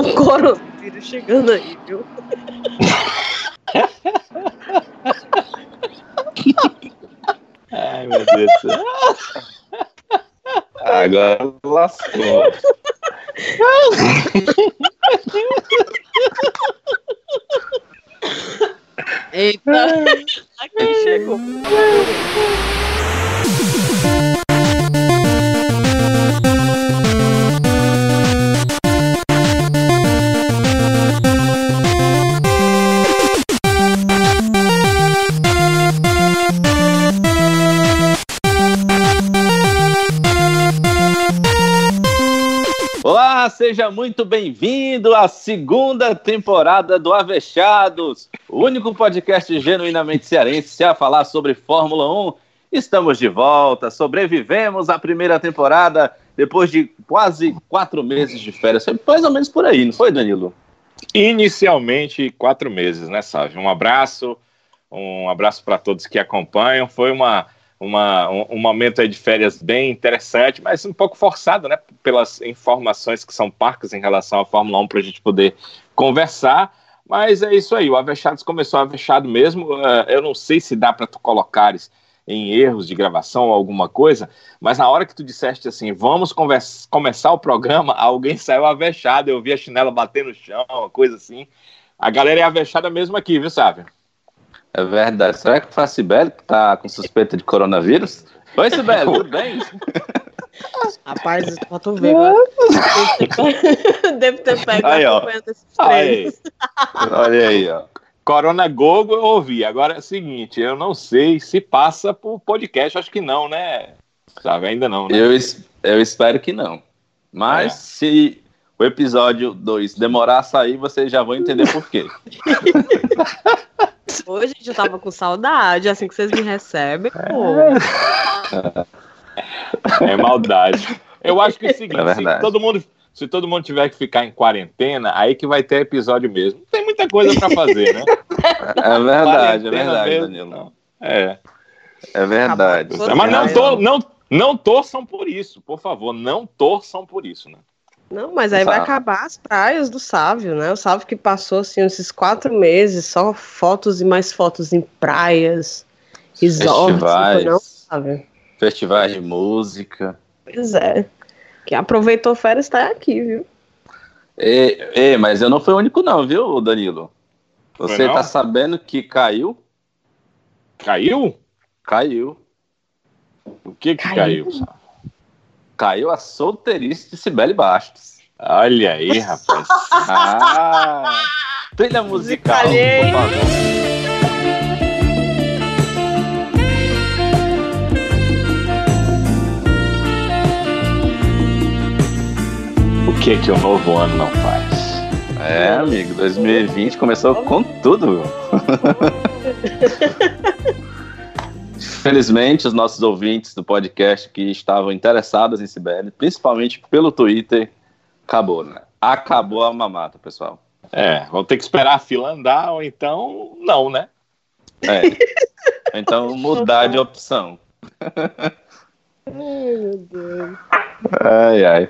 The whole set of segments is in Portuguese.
o coronavírus chegando aí, viu? Ai, meu Deus do céu. Agora lascou. Eita, aqui chegou. Seja muito bem-vindo à segunda temporada do Avechados, o único podcast genuinamente cearense a falar sobre Fórmula 1. Estamos de volta, sobrevivemos à primeira temporada depois de quase quatro meses de férias. Foi mais ou menos por aí, não foi, Danilo? Inicialmente, quatro meses, né, Sávio? Um abraço, um abraço para todos que acompanham. Foi uma, uma, um, um momento aí de férias bem interessante, mas um pouco forçado, né, pelas informações que são parcas em relação à Fórmula 1 para a gente poder conversar. Mas é isso aí, o Avechados começou avechado mesmo. Uh, eu não sei se dá para tu colocares em erros de gravação ou alguma coisa, mas na hora que tu disseste assim, vamos conversa, começar o programa, alguém saiu avexado, eu vi a chinela bater no chão, uma coisa assim. A galera é avexada mesmo aqui, viu, Sávio? É verdade. Será que foi a Sibeli que tá com suspeita de coronavírus? Oi, Sibeli, tudo bem? Rapaz, pra tu ver. Deve ter pego Aí, ó. Aí. Olha aí, ó. Corona Gogo eu ouvi. Agora é o seguinte, eu não sei se passa por podcast, acho que não, né? Sabe, ainda não, né? Eu, es- eu espero que não. Mas É. se o episódio 2 demorar a sair, vocês já vão entender por quê. Hoje, gente, eu tava com saudade, assim que vocês me recebem, pô. É maldade. Eu acho que é o seguinte, É verdade. se todo mundo se todo mundo tiver que ficar em quarentena, aí que vai ter episódio mesmo. Não tem muita coisa pra fazer, né? É verdade, é verdade, mesmo, Danilo. não. É. É verdade. Mas não, Você to, razão. não, não torçam por isso, por favor. Não torçam por isso, né? Não, mas aí vai acabar as praias do Sávio, né? O Sávio que passou, assim, esses quatro meses, só fotos e mais fotos em praias, resorts, não foi não, Festivais, Sávio? festivais de música. Pois é. Quem aproveitou férias tá aqui, viu? E, mas eu não fui o único não, viu, Danilo? Você tá sabendo que caiu? Caiu? Caiu. O que que Caiu. caiu? Caiu a solteirice de Sibeli Bastos. Olha aí, rapaz. Ah! Trilha musical, por favor. O que que o novo ano não faz? É, amigo, 2020 começou com tudo. Felizmente, os nossos ouvintes do podcast que estavam interessados em Sibeli, principalmente pelo Twitter, acabou, né? Acabou a mamata, pessoal. É, vão ter que esperar a fila andar, ou então não, né? É. Então, mudar de opção. Ai, meu Deus. Ai, ai.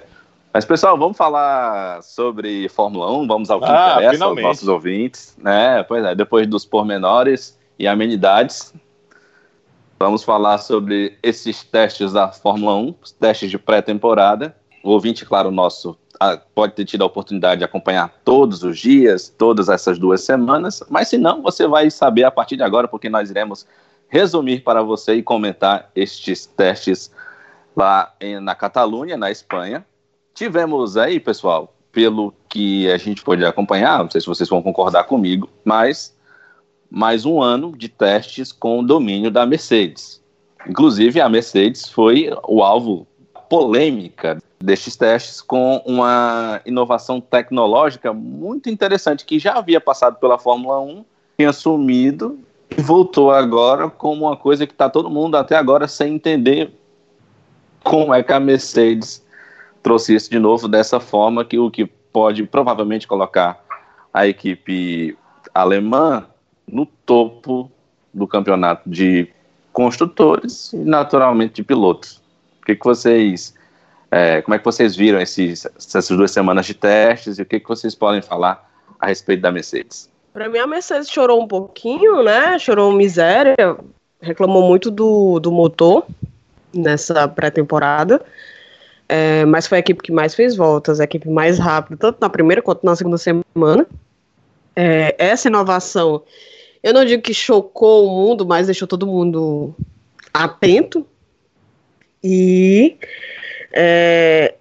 Mas, pessoal, vamos falar sobre Fórmula 1, vamos ao que Ah, interessa aos finalmente. nossos ouvintes. Né? Pois é, depois dos pormenores e amenidades, vamos falar sobre esses testes da Fórmula 1, os testes de pré-temporada. O ouvinte, claro, nosso ah, pode ter tido a oportunidade de acompanhar todos os dias, todas essas duas semanas, mas se não, você vai saber a partir de agora, porque nós iremos resumir para você e comentar estes testes lá em- na Catalunha, na Espanha. Tivemos aí, pessoal, pelo que a gente pôde acompanhar, não sei se vocês vão concordar comigo, mas mais um ano de testes com o domínio da Mercedes. Inclusive, a Mercedes foi o alvo polêmica destes testes com uma inovação tecnológica muito interessante que já havia passado pela Fórmula 1, tinha sumido e voltou agora como uma coisa que está todo mundo até agora sem entender como é que a Mercedes trouxe isso de novo dessa forma que o que pode provavelmente colocar a equipe alemã no topo do campeonato de construtores e naturalmente de pilotos. O que, que vocês É, como é que vocês viram esses, essas duas semanas de testes e o que, que vocês podem falar a respeito da Mercedes? Para mim, a Mercedes chorou um pouquinho, né? Chorou miséria, reclamou muito do, do motor nessa pré-temporada. É, mas foi a equipe que mais fez voltas, a equipe mais rápida, tanto na primeira quanto na segunda semana. É, essa inovação, eu não digo que chocou o mundo, mas deixou todo mundo atento. E é,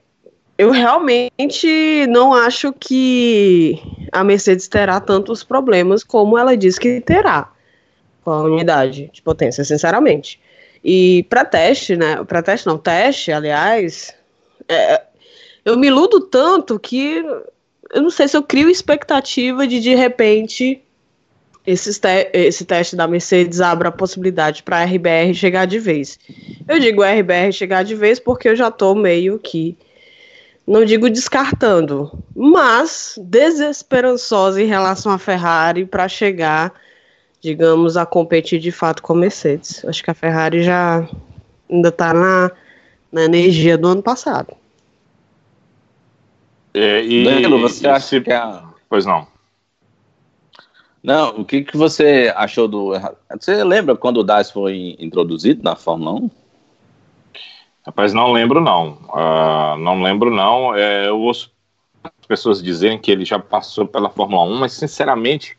eu realmente não acho que a Mercedes terá tantos problemas como ela diz que terá com a unidade de potência, sinceramente. E para teste, né? Para teste não, teste, aliás, é, eu me iludo tanto que eu não sei se eu crio expectativa de de repente esse, te esse teste da Mercedes abra a possibilidade para a RBR chegar de vez. Eu digo RBR chegar de vez porque eu já estou meio que, não digo descartando, mas desesperançosa em relação à Ferrari para chegar, digamos, a competir de fato com a Mercedes. Acho que a Ferrari já ainda está na, na energia do ano passado. É, e, Danilo, você acha que a... Pois não. Não, o que, que você achou do. Você lembra quando o DAS foi introduzido na Fórmula 1? Rapaz, não lembro não. Uh, não lembro não. É, eu ouço as pessoas dizerem que ele já passou pela Fórmula 1, mas sinceramente,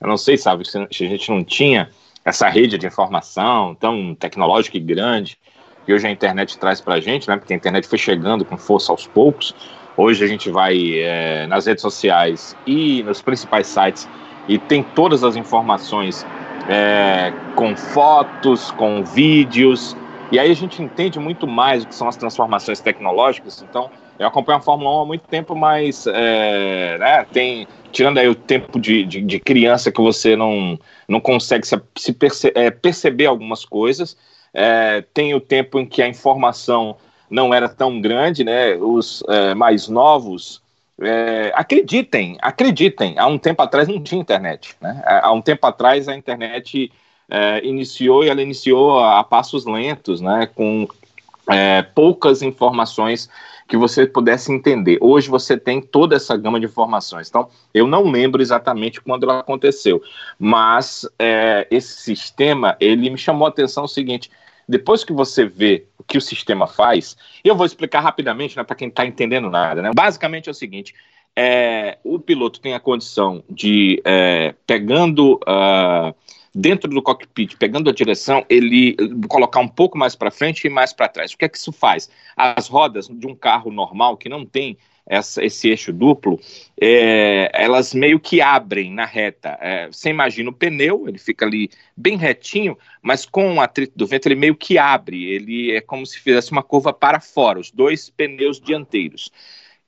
eu não sei, sabe, se a gente não tinha essa rede de informação tão tecnológica e grande que hoje a internet traz para a gente, né? Porque a internet foi chegando com força aos poucos. Hoje a gente vai é, nas redes sociais e nos principais sites e tem todas as informações é, com fotos, com vídeos, e aí a gente entende muito mais o que são as transformações tecnológicas. Então, eu acompanho a Fórmula 1 há muito tempo, mas é, né, tem, tirando aí o tempo de, de, de, criança que você não, não consegue se, se perce, é, perceber algumas coisas, é, tem o tempo em que a informação não era tão grande, né? Os é, mais novos é, acreditem, acreditem. Há um tempo atrás não tinha internet. Né? Há um tempo atrás a internet é, iniciou e ela iniciou a, a passos lentos, né? com é, poucas informações que você pudesse entender. Hoje você tem toda essa gama de informações. Então, eu não lembro exatamente quando ela aconteceu, mas é, esse sistema ele me chamou a atenção o seguinte: depois que você vê que o sistema faz, eu vou explicar rapidamente né, para quem está entendendo nada. Né? Basicamente é o seguinte: é, o piloto tem a condição de, é, pegando uh, dentro do cockpit, pegando a direção, ele colocar um pouco mais para frente e mais para trás. O que é que isso faz? As rodas de um carro normal que não tem essa, esse eixo duplo, é, elas meio que abrem na reta. É, você imagina o pneu, ele fica ali bem retinho, mas com o atrito do vento ele meio que abre, ele é como se fizesse uma curva para fora, os dois pneus dianteiros.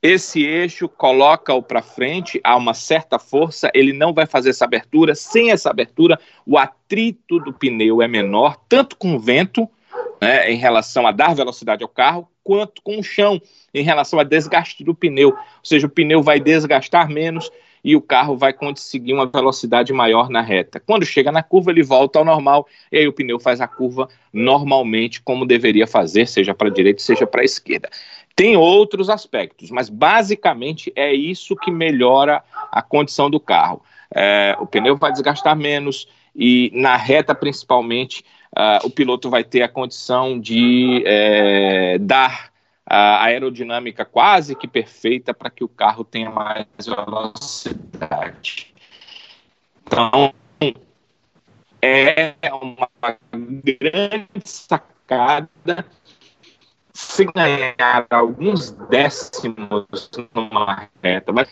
Esse eixo coloca-o para frente a uma certa força, ele não vai fazer essa abertura. Sem essa abertura, o atrito do pneu é menor, tanto com o vento, né, em relação a dar velocidade ao carro, quanto com o chão, em relação a desgaste do pneu. Ou seja, o pneu vai desgastar menos e o carro vai conseguir uma velocidade maior na reta. Quando chega na curva, ele volta ao normal e aí o pneu faz a curva normalmente, como deveria fazer, seja para a direita, seja para a esquerda. Tem outros aspectos, mas basicamente é isso que melhora a condição do carro. É, o pneu vai desgastar menos e na reta, principalmente, uh, o piloto vai ter a condição de é, dar a aerodinâmica quase que perfeita para que o carro tenha mais velocidade. Então, é uma grande sacada se ganhar alguns décimos numa reta. Mas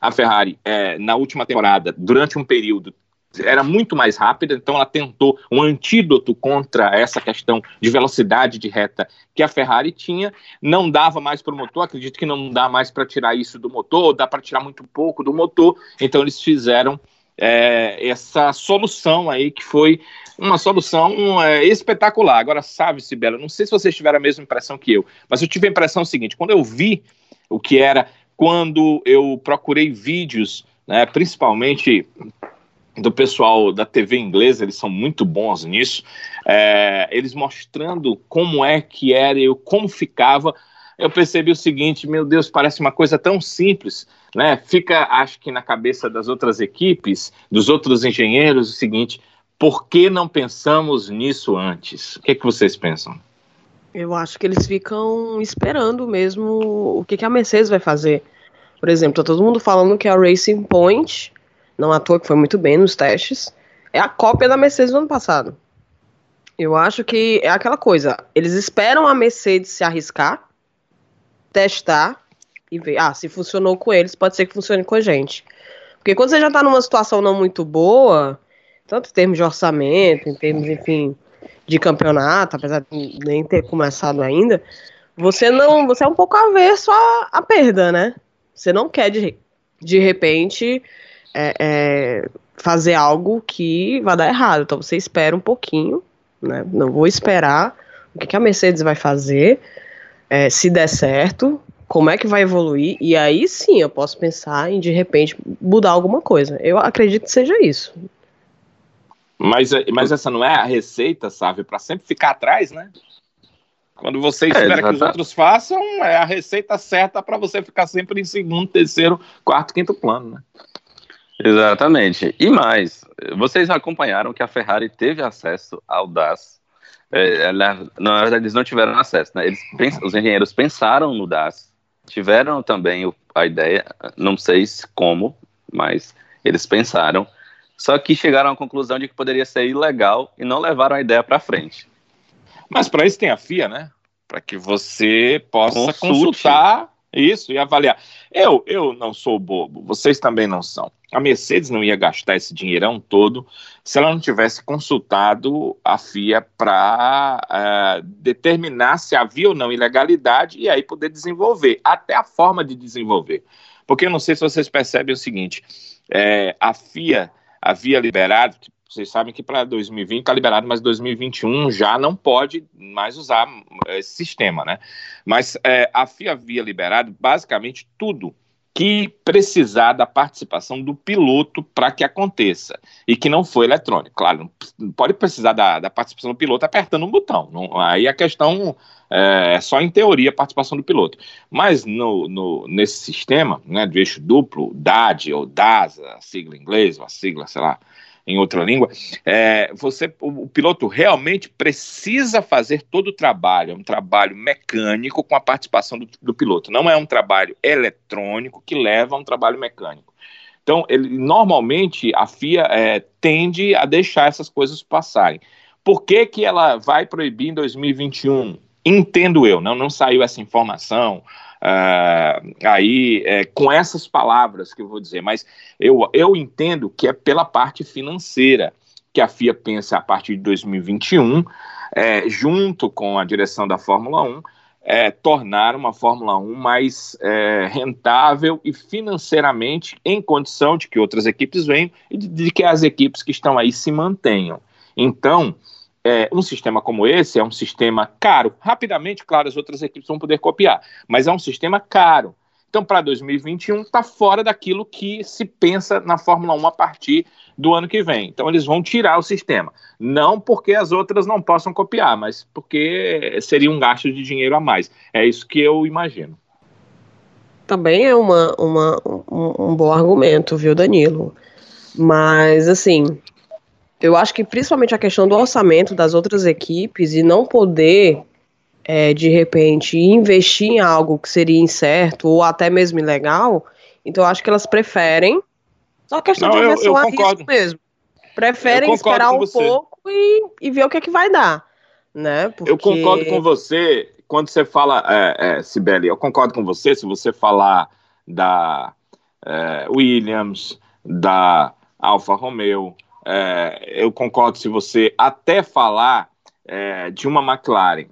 a Ferrari, é, na última temporada, durante um período, era muito mais rápida, então ela tentou um antídoto contra essa questão de velocidade de reta que a Ferrari tinha, não dava mais para o motor, acredito que não dá mais para tirar isso do motor, dá para tirar muito pouco do motor, então eles fizeram é, essa solução aí que foi uma solução é, espetacular. Agora, sabe, Sibela, não sei se vocês tiveram a mesma impressão que eu, mas eu tive a impressão seguinte: quando eu vi o que era, quando eu procurei vídeos, né, principalmente do pessoal da TV inglesa, eles são muito bons nisso, é, eles mostrando como é que era e como ficava eu percebi o seguinte: meu Deus, parece uma coisa tão simples, né? Fica, acho que na cabeça das outras equipes, dos outros engenheiros, o seguinte: por que não pensamos nisso antes? O que, é que vocês pensam? Eu acho que eles ficam esperando mesmo o que, que a Mercedes vai fazer. Por exemplo, tá todo mundo falando que a Racing Point, não à toa que foi muito bem nos testes, é a cópia da Mercedes do ano passado. Eu acho que é aquela coisa, eles esperam a Mercedes se arriscar, testar e ver, ah, se funcionou com eles, pode ser que funcione com a gente. Porque quando você já tá numa situação não muito boa, tanto em termos de orçamento, em termos, enfim, de campeonato, apesar de nem ter começado ainda, você não, você é um pouco averso à, à perda, né? Você não quer de, de repente é, é, fazer algo que vai dar errado. Então você espera um pouquinho, né? Não vou esperar o que, que a Mercedes vai fazer, é, se der certo, como é que vai evoluir, e aí sim eu posso pensar em de repente mudar alguma coisa. Eu acredito que seja isso. Mas, mas essa não é a receita, sabe? Para sempre ficar atrás, né? Quando você é, espera é, que os outros façam, é a receita certa para você ficar sempre em segundo, terceiro, quarto, quinto plano, né? Exatamente. E mais, vocês acompanharam que a Ferrari teve acesso ao DAS. É, na, na verdade, eles não tiveram acesso, né? Eles, os engenheiros pensaram no DAS, tiveram também o, a ideia, não sei como, mas eles pensaram. Só que chegaram à conclusão de que poderia ser ilegal e não levaram a ideia para frente. Mas para isso tem a FIA, né? Para que você possa Consulte. consultar isso e avaliar. Eu, eu não sou bobo, vocês também não são. A Mercedes não ia gastar esse dinheirão todo se ela não tivesse consultado a FIA para uh, é, determinar se havia ou não ilegalidade e aí poder desenvolver, até a forma de desenvolver. Porque eu não sei se vocês percebem o seguinte: é, a FIA havia liberado, vocês sabem que para 2020 está liberado, mas 2021 já não pode mais usar esse sistema, né? Mas é, a FIA havia liberado basicamente tudo que precisar da participação do piloto para que aconteça e que não foi eletrônico. Claro, não pode precisar da, da participação do piloto apertando um botão. Não, aí a questão é, é só em teoria a participação do piloto. Mas no, no, nesse sistema né, de eixo duplo, DAD ou DAS, a sigla ou a sigla, sei lá, em outra língua, é, você, o, o, piloto realmente precisa fazer todo o trabalho, é um trabalho mecânico com a participação do, do piloto, não é um trabalho eletrônico que leva a um trabalho mecânico. Então, ele, normalmente a FIA é, tende a deixar essas coisas passarem. Por que, que ela vai proibir em 2021? Entendo eu, não, não saiu essa informação, Uh, aí é, com essas palavras que eu vou dizer, mas eu, eu entendo que é pela parte financeira que a FIA pensa a partir de 2021, é, junto com a direção da Fórmula 1, é, tornar uma Fórmula 1 mais é, rentável e financeiramente em condição de que outras equipes venham e de, de que as equipes que estão aí se mantenham. Então, é, um sistema como esse é um sistema caro. Rapidamente, claro, as outras equipes vão poder copiar, mas é um sistema caro. Então, para 2021, está fora daquilo que se pensa na Fórmula 1 a partir do ano que vem. Então, eles vão tirar o sistema. Não porque as outras não possam copiar, mas porque seria um gasto de dinheiro a mais. É isso que eu imagino. Também é uma, uma um, um bom argumento, viu, Danilo? Mas, assim, eu acho que principalmente a questão do orçamento das outras equipes e não poder, é, de repente, investir em algo que seria incerto ou até mesmo ilegal, então eu acho que elas preferem. Só questão não, de aversão a risco mesmo. Preferem esperar um pouco e, e ver o que é que vai dar. Né? Porque... Eu concordo com você quando você fala, é, é, Sibeli, eu concordo com você se você falar da é, Williams, da Alfa Romeo, é, eu concordo se você até falar é, de uma McLaren,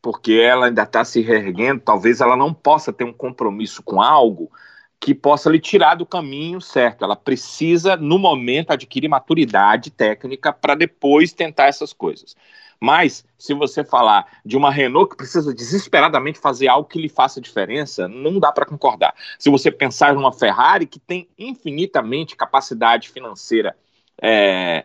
porque ela ainda está se reerguendo, talvez ela não possa ter um compromisso com algo que possa lhe tirar do caminho certo. Ela precisa, no momento, adquirir maturidade técnica para depois tentar essas coisas. Mas, se você falar de uma Renault que precisa desesperadamente fazer algo que lhe faça diferença, não dá para concordar. Se você pensar numa Ferrari que tem infinitamente capacidade financeira é,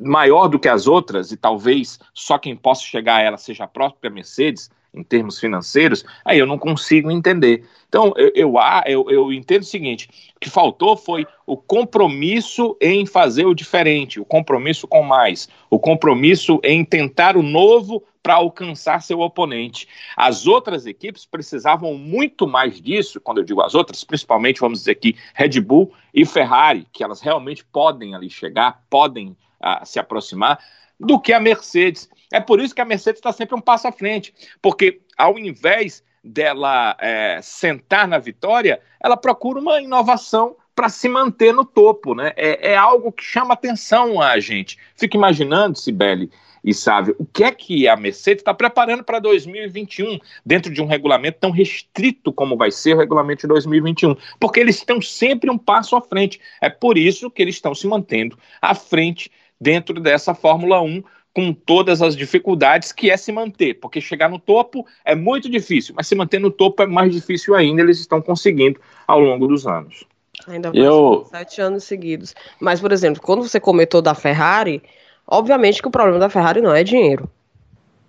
maior do que as outras, e talvez só quem possa chegar a ela seja a própria Mercedes, em termos financeiros, aí eu não consigo entender. Então, eu, eu, eu, eu entendo o seguinte: o que faltou foi o compromisso em fazer o diferente, o compromisso com mais, o compromisso em tentar o novo para alcançar seu oponente. As outras equipes precisavam muito mais disso, quando eu digo as outras, principalmente, vamos dizer aqui, Red Bull e Ferrari, que elas realmente podem ali chegar, podem uh, se aproximar, do que a Mercedes. É por isso que a Mercedes está sempre um passo à frente, porque ao invés dela é, sentar na vitória, ela procura uma inovação para se manter no topo, né? É, é, algo que chama atenção a gente. Fica imaginando, Sibeli e Sávio, o que é que a Mercedes está preparando para 2021, dentro de um regulamento tão restrito como vai ser o regulamento de 2021, porque eles estão sempre um passo à frente. É por isso que eles estão se mantendo à frente dentro dessa Fórmula 1, com todas as dificuldades que é se manter, porque chegar no topo é muito difícil, mas se manter no topo é mais difícil ainda, eles estão conseguindo ao longo dos anos. Ainda mais eu... sete anos seguidos. Mas, por exemplo, quando você comentou da Ferrari, obviamente que o problema da Ferrari não é dinheiro.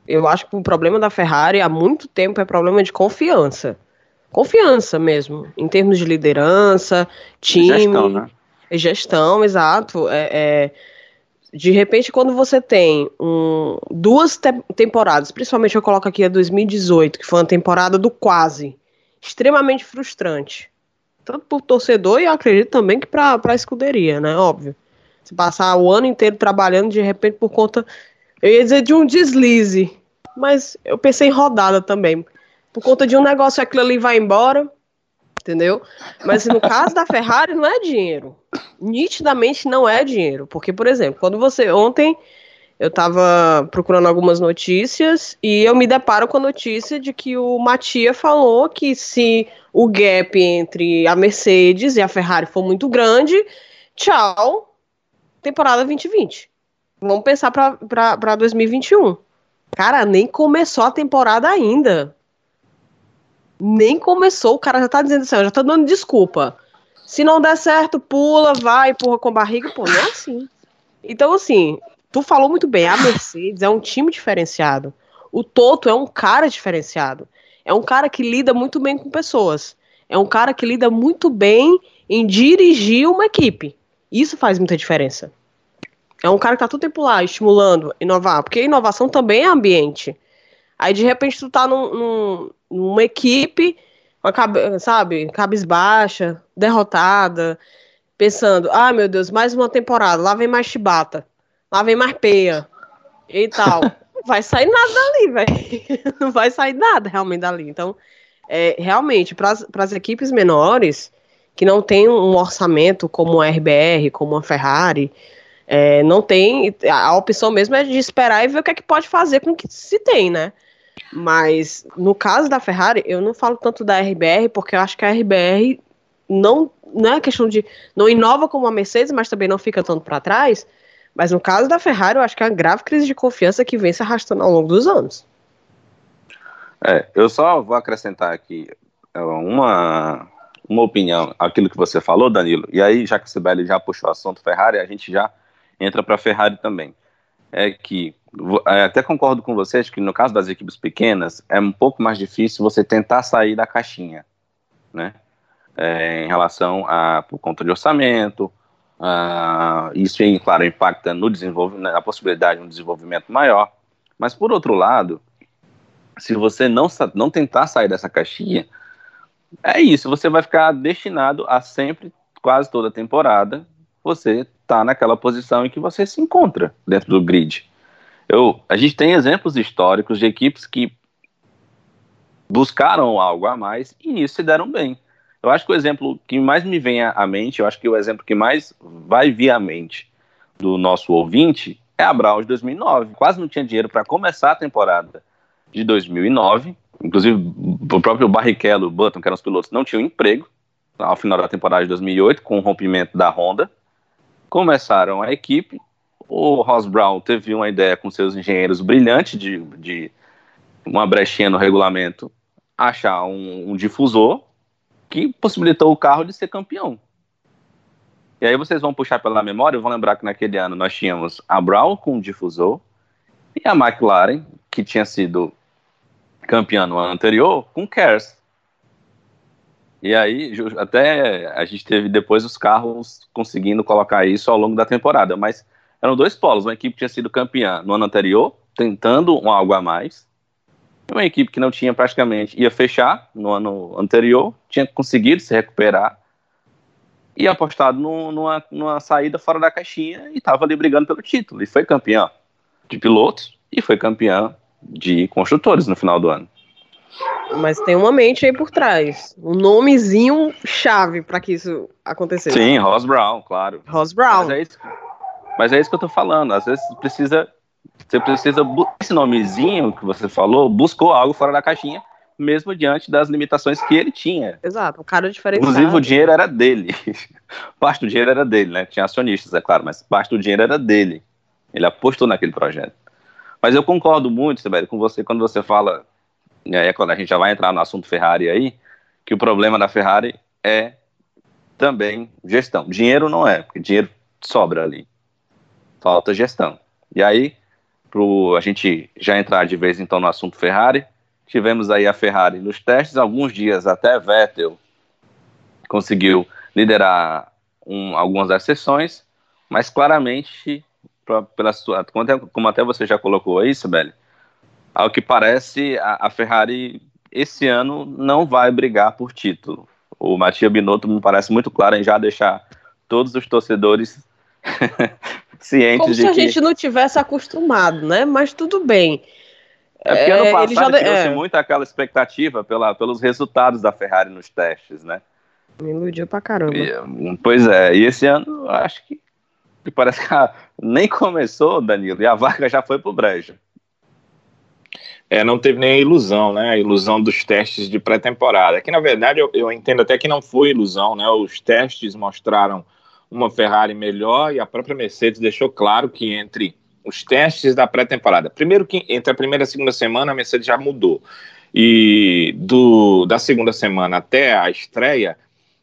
Eu acho que o problema da Ferrari há muito tempo é problema de confiança. Confiança mesmo, em termos de liderança, time. Gestão, né? Gestão, exato. É, é, de repente, quando você tem um, duas te temporadas, principalmente eu coloco aqui a 2018, que foi uma temporada do quase, extremamente frustrante. Tanto por torcedor e eu acredito também que para a escuderia, né? Óbvio. Se passar o ano inteiro trabalhando, de repente, por conta. Eu ia dizer de um deslize, mas eu pensei em rodada também. Por conta de um negócio, aquilo ali vai embora, entendeu? Mas no caso da Ferrari não é dinheiro. Nitidamente não é dinheiro, porque por exemplo, quando você ontem eu estava procurando algumas notícias e eu me deparo com a notícia de que o Matia falou que se o gap entre a Mercedes e a Ferrari for muito grande, tchau, temporada 2020. Vamos pensar para 2021. Cara, nem começou a temporada ainda nem começou, o cara já tá dizendo assim, já tá dando desculpa. Se não der certo, pula, vai, empurra com barriga, pô, não é assim. Então, assim, tu falou muito bem, a Mercedes é um time diferenciado. O Toto é um cara diferenciado. É um cara que lida muito bem com pessoas. É um cara que lida muito bem em dirigir uma equipe. Isso faz muita diferença. É um cara que tá todo tempo lá, estimulando, inovar. Porque inovação também é ambiente. Aí, de repente, tu tá num, num, numa equipe, uma cabe, sabe, cabisbaixa, derrotada, pensando, ah, meu Deus, mais uma temporada, lá vem mais chibata, lá vem mais peia e tal. Não vai sair nada dali, velho. Não vai sair nada realmente dali. Então, é, realmente, para as equipes menores, que não tem um orçamento como a RBR, como a Ferrari, é, não tem. A opção mesmo é de esperar e ver o que é que pode fazer com o que se tem, né? Mas no caso da Ferrari, eu não falo tanto da RBR, porque eu acho que a RBR não, não é questão de. não inova como a Mercedes, mas também não fica tanto para trás. Mas no caso da Ferrari, eu acho que é uma grave crise de confiança que vem se arrastando ao longo dos anos. É, eu só vou acrescentar aqui é, uma, uma opinião, aquilo que você falou, Danilo, e aí, já que o Sibeli já puxou o assunto Ferrari, a gente já entra para Ferrari também. É que até concordo com vocês que no caso das equipes pequenas é um pouco mais difícil você tentar sair da caixinha, né? É, em relação a por conta de orçamento, isso, claro, impacta no desenvolvimento, na possibilidade de um desenvolvimento maior. Mas por outro lado, se você não, não tentar sair dessa caixinha, é isso, você vai ficar destinado a sempre, quase toda temporada, você tá naquela posição em que você se encontra dentro do grid. Eu, a gente tem exemplos históricos de equipes que buscaram algo a mais e nisso se deram bem. Eu acho que o exemplo que mais me vem à mente, eu acho que o exemplo que mais vai vir à mente do nosso ouvinte é a Brown de 2009. Quase não tinha dinheiro para começar a temporada de 2009. Inclusive, o próprio Barrichello e o Button, que eram os pilotos, não tinham emprego ao final da temporada de 2008, com o rompimento da Honda. Começaram a equipe, o Ross Brown teve uma ideia com seus engenheiros brilhante de, de uma brechinha no regulamento achar um, um difusor que possibilitou o carro de ser campeão. E aí vocês vão puxar pela memória, vão lembrar que naquele ano nós tínhamos a Brown com o difusor e a McLaren, que tinha sido campeã no ano anterior com Kers. E aí, até a gente teve depois os carros conseguindo colocar isso ao longo da temporada, mas eram dois polos, uma equipe que tinha sido campeã no ano anterior, tentando um algo a mais, e uma equipe que não tinha praticamente, ia fechar no ano anterior, tinha conseguido se recuperar, e apostado no, numa, numa saída fora da caixinha, e estava ali brigando pelo título, e foi campeã de pilotos, e foi campeã de construtores no final do ano. Mas tem uma mente aí por trás. Um nomezinho chave para que isso acontecesse. Sim, Ross Brown, claro. Ross Brown. Mas é isso, mas é isso que eu tô falando. Às vezes precisa. Você precisa. Esse nomezinho que você falou buscou algo fora da caixinha, mesmo diante das limitações que ele tinha. Exato, um cara diferente. Inclusive, o dinheiro era dele. parte do dinheiro era dele, né? Tinha acionistas, é claro, mas parte do dinheiro era dele. Ele apostou naquele projeto. Mas eu concordo muito, Sibeli, com você quando você fala e aí é quando a gente já vai entrar no assunto Ferrari aí, que o problema da Ferrari é também gestão. Dinheiro não é, porque dinheiro sobra ali. Falta gestão. E aí, a gente já entrar de vez então no assunto Ferrari, tivemos aí a Ferrari nos testes, alguns dias até Vettel conseguiu liderar um, algumas das sessões, mas claramente, pra, pela sua, como até, como até você já colocou aí, Sibeli, ao que parece, a, a, Ferrari esse ano não vai brigar por título. O Matia Binotto me parece muito claro em já deixar todos os torcedores cientes Como de se a que... gente não tivesse acostumado, né? Mas tudo bem. É porque ano passado já... criou-se é. muito aquela expectativa pela, pelos resultados da Ferrari nos testes, né? Me iludiu pra caramba. E, pois é, e esse ano acho que, que parece que a, nem começou, Danilo, e a vaga já foi pro brejo é, não teve nem a ilusão, né? A ilusão dos testes de pré-temporada. Que na verdade eu, eu, entendo até que não foi ilusão, né? Os testes mostraram uma Ferrari melhor e a própria Mercedes deixou claro que entre os testes da pré-temporada, primeiro que entre a primeira e a segunda semana a Mercedes já mudou e do, da segunda semana até a estreia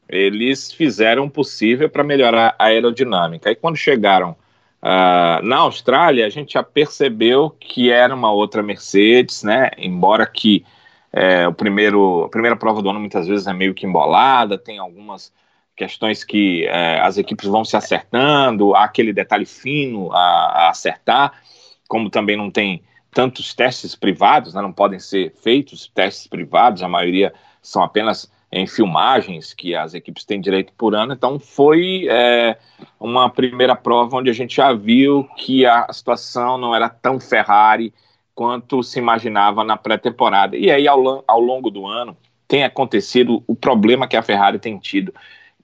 eles fizeram o possível para melhorar a aerodinâmica. E quando chegaram Uh, na Austrália, a gente já percebeu que era uma outra Mercedes, né? Embora que é, o primeiro, a primeira prova do ano muitas vezes é meio que embolada, tem algumas questões que é, as equipes vão se acertando, há aquele detalhe fino a, a, acertar, como também não tem tantos testes privados, né, não podem ser feitos testes privados, a maioria são apenas em filmagens que as equipes têm direito por ano. Então foi é, uma primeira prova onde a gente já viu que a situação não era tão Ferrari quanto se imaginava na pré-temporada. E aí ao, ao longo do ano tem acontecido o problema que a Ferrari tem tido,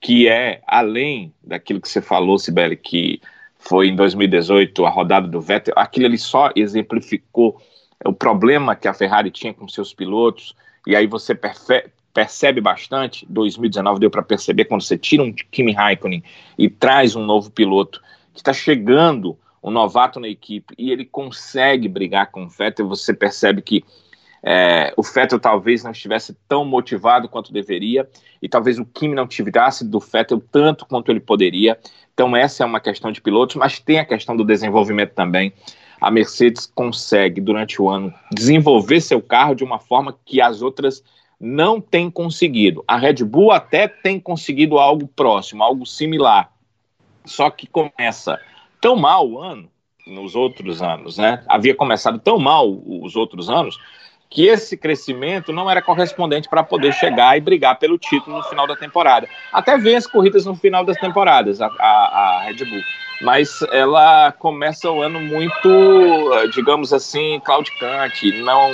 que é além daquilo que você falou, Sibeli, que foi em 2018 a rodada do Vettel, aquilo ali só exemplificou o problema que a Ferrari tinha com seus pilotos, e aí você percebe bastante, 2019 deu para perceber quando você tira um Kimi Raikkonen e traz um novo piloto que está chegando, um novato na equipe, e ele consegue brigar com o Vettel, você percebe que é, o Vettel talvez não estivesse tão motivado quanto deveria, e talvez o Kimi não tirasse do Vettel tanto quanto ele poderia. Então, essa é uma questão de pilotos, mas tem a questão do desenvolvimento também. A Mercedes consegue, durante o ano, desenvolver seu carro de uma forma que as outras não tem conseguido. A Red Bull até tem conseguido algo próximo, algo similar. Só que começa tão mal o ano, nos outros anos, né? Havia começado tão mal os outros anos, que esse crescimento não era correspondente para poder chegar e brigar pelo título no final da temporada. Até vem as corridas no final das temporadas, a, a, a Red Bull. Mas ela começa o ano muito, digamos assim, claudicante, não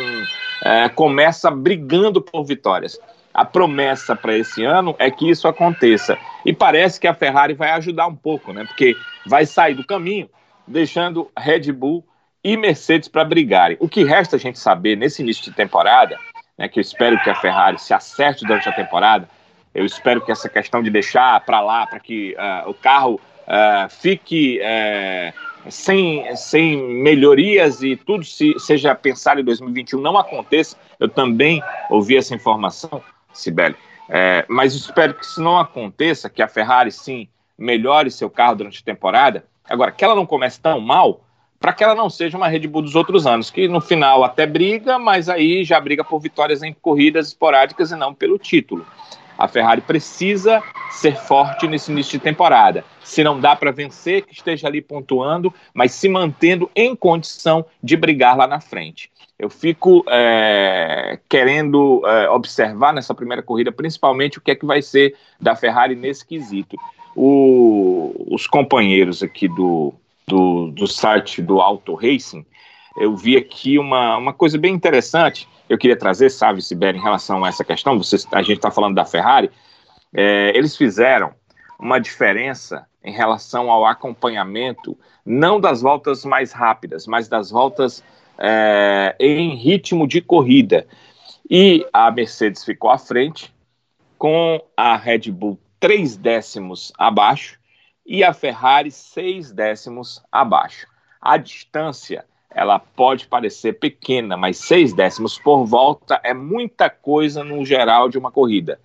é, começa brigando por vitórias. A promessa para esse ano é que isso aconteça. E parece que a Ferrari vai ajudar um pouco, né? Porque vai sair do caminho, deixando Red Bull e Mercedes para brigarem. O que resta a gente saber nesse início de temporada, né, que eu espero que a Ferrari se acerte durante a temporada, eu espero que essa questão de deixar para lá, para que uh, o carro uh, fique uh, sem, sem melhorias e tudo se, seja pensado em 2021 não aconteça. Eu também ouvi essa informação, Sibeli, é, mas espero que isso não aconteça, que a Ferrari sim melhore seu carro durante a temporada. Agora, que ela não comece tão mal, para que ela não seja uma Red Bull dos outros anos, que no final até briga, mas aí já briga por vitórias em corridas esporádicas e não pelo título. A Ferrari precisa ser forte nesse início de temporada. Se não dá para vencer, que esteja ali pontuando, mas se mantendo em condição de brigar lá na frente. Eu fico é, querendo é, observar nessa primeira corrida, principalmente o que é que vai ser da Ferrari nesse quesito. O, os companheiros aqui do, do, do site do Auto Racing, eu vi aqui uma, uma coisa bem interessante. Eu queria trazer, sabe, Sibeli, em relação a essa questão. Você, a gente está falando da Ferrari. É, eles fizeram uma diferença em relação ao acompanhamento, não das voltas mais rápidas, mas das voltas é, em ritmo de corrida. E a Mercedes ficou à frente, com a Red Bull três décimos abaixo e a Ferrari seis décimos abaixo. A distância ela pode parecer pequena, mas seis décimos por volta é muita coisa no geral de uma corrida.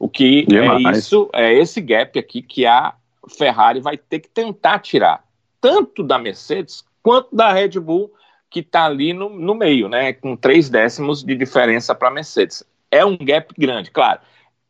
O que é isso, é esse gap aqui que a Ferrari vai ter que tentar tirar, tanto da Mercedes quanto da Red Bull, que está ali no, no meio, né? Com três décimos de diferença para a Mercedes. É um gap grande, claro.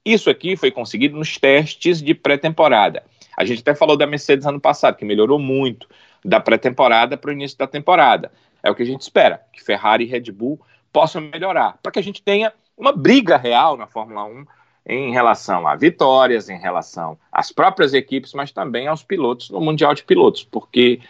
Isso aqui foi conseguido nos testes de pré-temporada. A gente até falou da Mercedes ano passado, que melhorou muito da pré-temporada para o início da temporada. É o que a gente espera, que Ferrari e Red Bull possam melhorar, para que a gente tenha uma briga real na Fórmula 1 em relação a vitórias, em relação às próprias equipes, mas também aos pilotos no Mundial de Pilotos, porque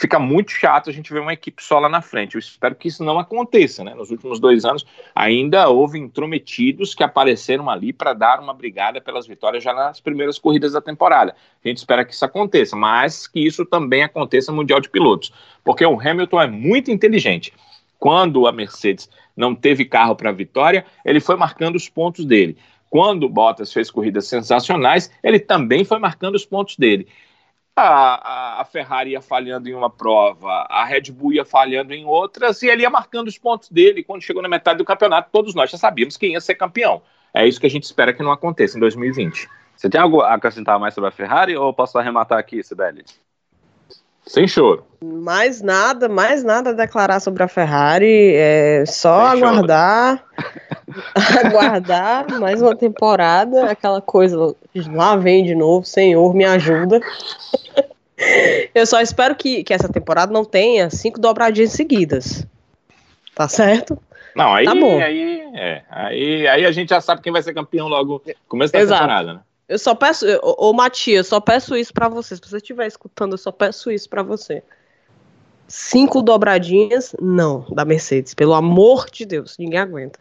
fica muito chato a gente ver uma equipe só lá na frente. Eu espero que isso não aconteça, né? Nos últimos dois anos ainda houve intrometidos que apareceram ali para dar uma brigada pelas vitórias já nas primeiras corridas da temporada. A gente espera que isso aconteça, mas que isso também aconteça no Mundial de Pilotos, porque o Hamilton é muito inteligente. Quando a Mercedes não teve carro para a vitória, ele foi marcando os pontos dele. Quando o Bottas fez corridas sensacionais, ele também foi marcando os pontos dele a, a, Ferrari ia falhando em uma prova, a Red Bull ia falhando em outras, e ele ia marcando os pontos dele. Quando chegou na metade do campeonato, todos nós já sabíamos quem ia ser campeão. É isso que a gente espera que não aconteça em 2020. Você tem algo a acrescentar mais sobre a Ferrari ou posso arrematar aqui, Sibeli? Sem choro. Mais nada, mais nada a declarar sobre a Ferrari. É só Sem aguardar. aguardar mais uma temporada. Aquela coisa. Lá vem de novo. Senhor, me ajuda. Eu só espero que, que essa temporada não tenha cinco dobradinhas seguidas. Tá certo? Não, aí, tá bom. aí, é, aí, aí a gente já sabe quem vai ser campeão logo no começo da Exato. temporada, né? Eu só peço, ô, ô Matias, só peço isso para você. Se você estiver escutando, eu só peço isso para você. Cinco dobradinhas, não, da Mercedes. Pelo amor de Deus, ninguém aguenta.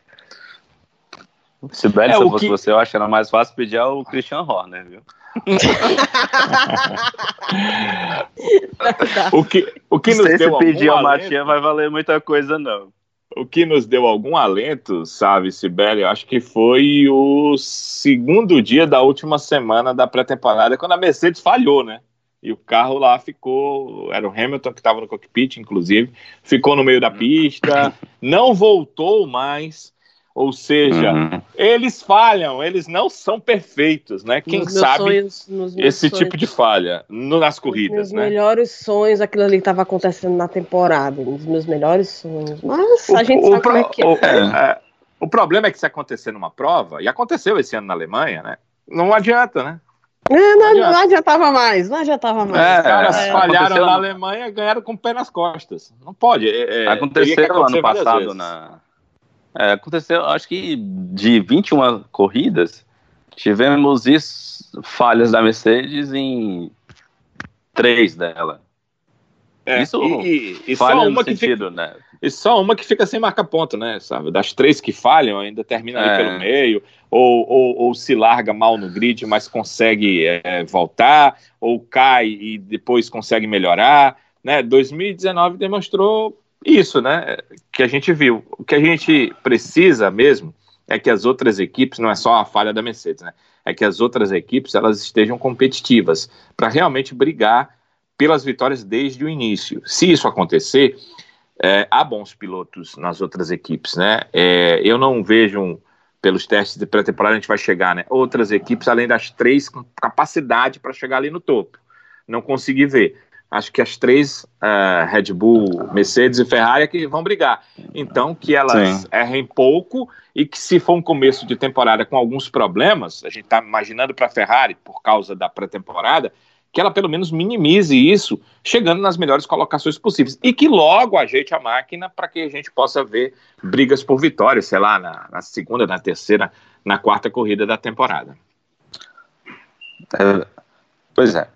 Se bem, é, se eu fosse que... você, eu acho que era mais fácil pedir ao Christian Horner, viu? o que, o que nos se deu pedir ao Matias vai valer muita coisa, não o que nos deu algum alento, sabe, Sibeli, acho que foi o segundo dia da última semana da pré-temporada, quando a Mercedes falhou, né? E o carro lá ficou. Era o Hamilton que estava no cockpit, inclusive, ficou no meio da pista, não voltou mais ou seja, uhum. eles falham, eles não são perfeitos, né? Quem sabe sonhos, esse sonhos. tipo de falha no, nas corridas, nos né? melhores sonhos, aquilo ali estava acontecendo na temporada, nos meus melhores sonhos. Mas o, a gente o, sabe pro, como é que é. O, é. o problema é que se acontecer numa prova, e aconteceu esse ano na Alemanha, né? Não adianta, né? É, não, não, adianta. não adiantava mais, não adiantava mais. É, Os caras é, falharam na Alemanha e ganharam com o pé nas costas. Não pode. É, é aconteceu ano passado na é, aconteceu, acho que de 21 corridas, tivemos isso, falhas da Mercedes em três dela. É, isso e, e só uma que sentido, fica, né? E só uma que fica sem marca ponto, né? Sabe? Das três que falham, ainda termina ali é. pelo meio, ou, ou, ou, se larga mal no grid, mas consegue é, voltar, ou cai e depois consegue melhorar. Né? 2019 demonstrou isso, né? Que a gente viu. O que a gente precisa mesmo é que as outras equipes, não é só a falha da Mercedes, né? É que as outras equipes elas estejam competitivas para realmente brigar pelas vitórias desde o início. Se isso acontecer, é, há bons pilotos nas outras equipes, né? É, eu não vejo pelos testes de pré-temporada a gente vai chegar, né? Outras equipes além das três com capacidade para chegar ali no topo. Não consegui ver acho que as três, uh, Red Bull, Mercedes e Ferrari, é que vão brigar. Então, que elas Sim. errem pouco e que se for um começo de temporada com alguns problemas, a gente está imaginando para a Ferrari, por causa da pré-temporada, que ela pelo menos minimize isso, chegando nas melhores colocações possíveis. E que logo ajeite a máquina para que a gente possa ver brigas por vitória, sei lá, na, na segunda, na terceira, na quarta corrida da temporada. É, pois é.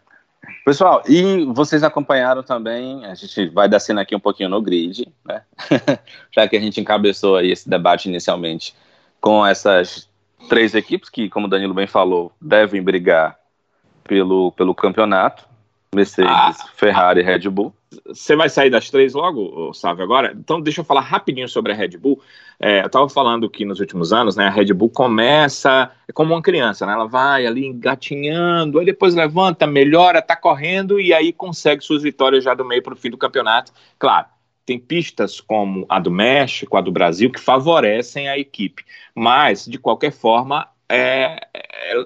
Pessoal, e vocês acompanharam também, a gente vai descendo aqui um pouquinho no grid, né? Já que a gente encabeçou aí esse debate inicialmente com essas três equipes que, como o Danilo bem falou, devem brigar pelo, pelo campeonato. Mercedes, ah, Ferrari e Red Bull. Você vai sair das três logo, Sávio, agora? Então deixa eu falar rapidinho sobre a Red Bull. É, eu estava falando que nos últimos anos, né, a Red Bull começa é como uma criança, né? Ela vai ali engatinhando, aí depois levanta, melhora, tá correndo e aí consegue suas vitórias já do meio para o fim do campeonato. Claro, tem pistas como a do México, a do Brasil, que favorecem a equipe. Mas, de qualquer forma, é,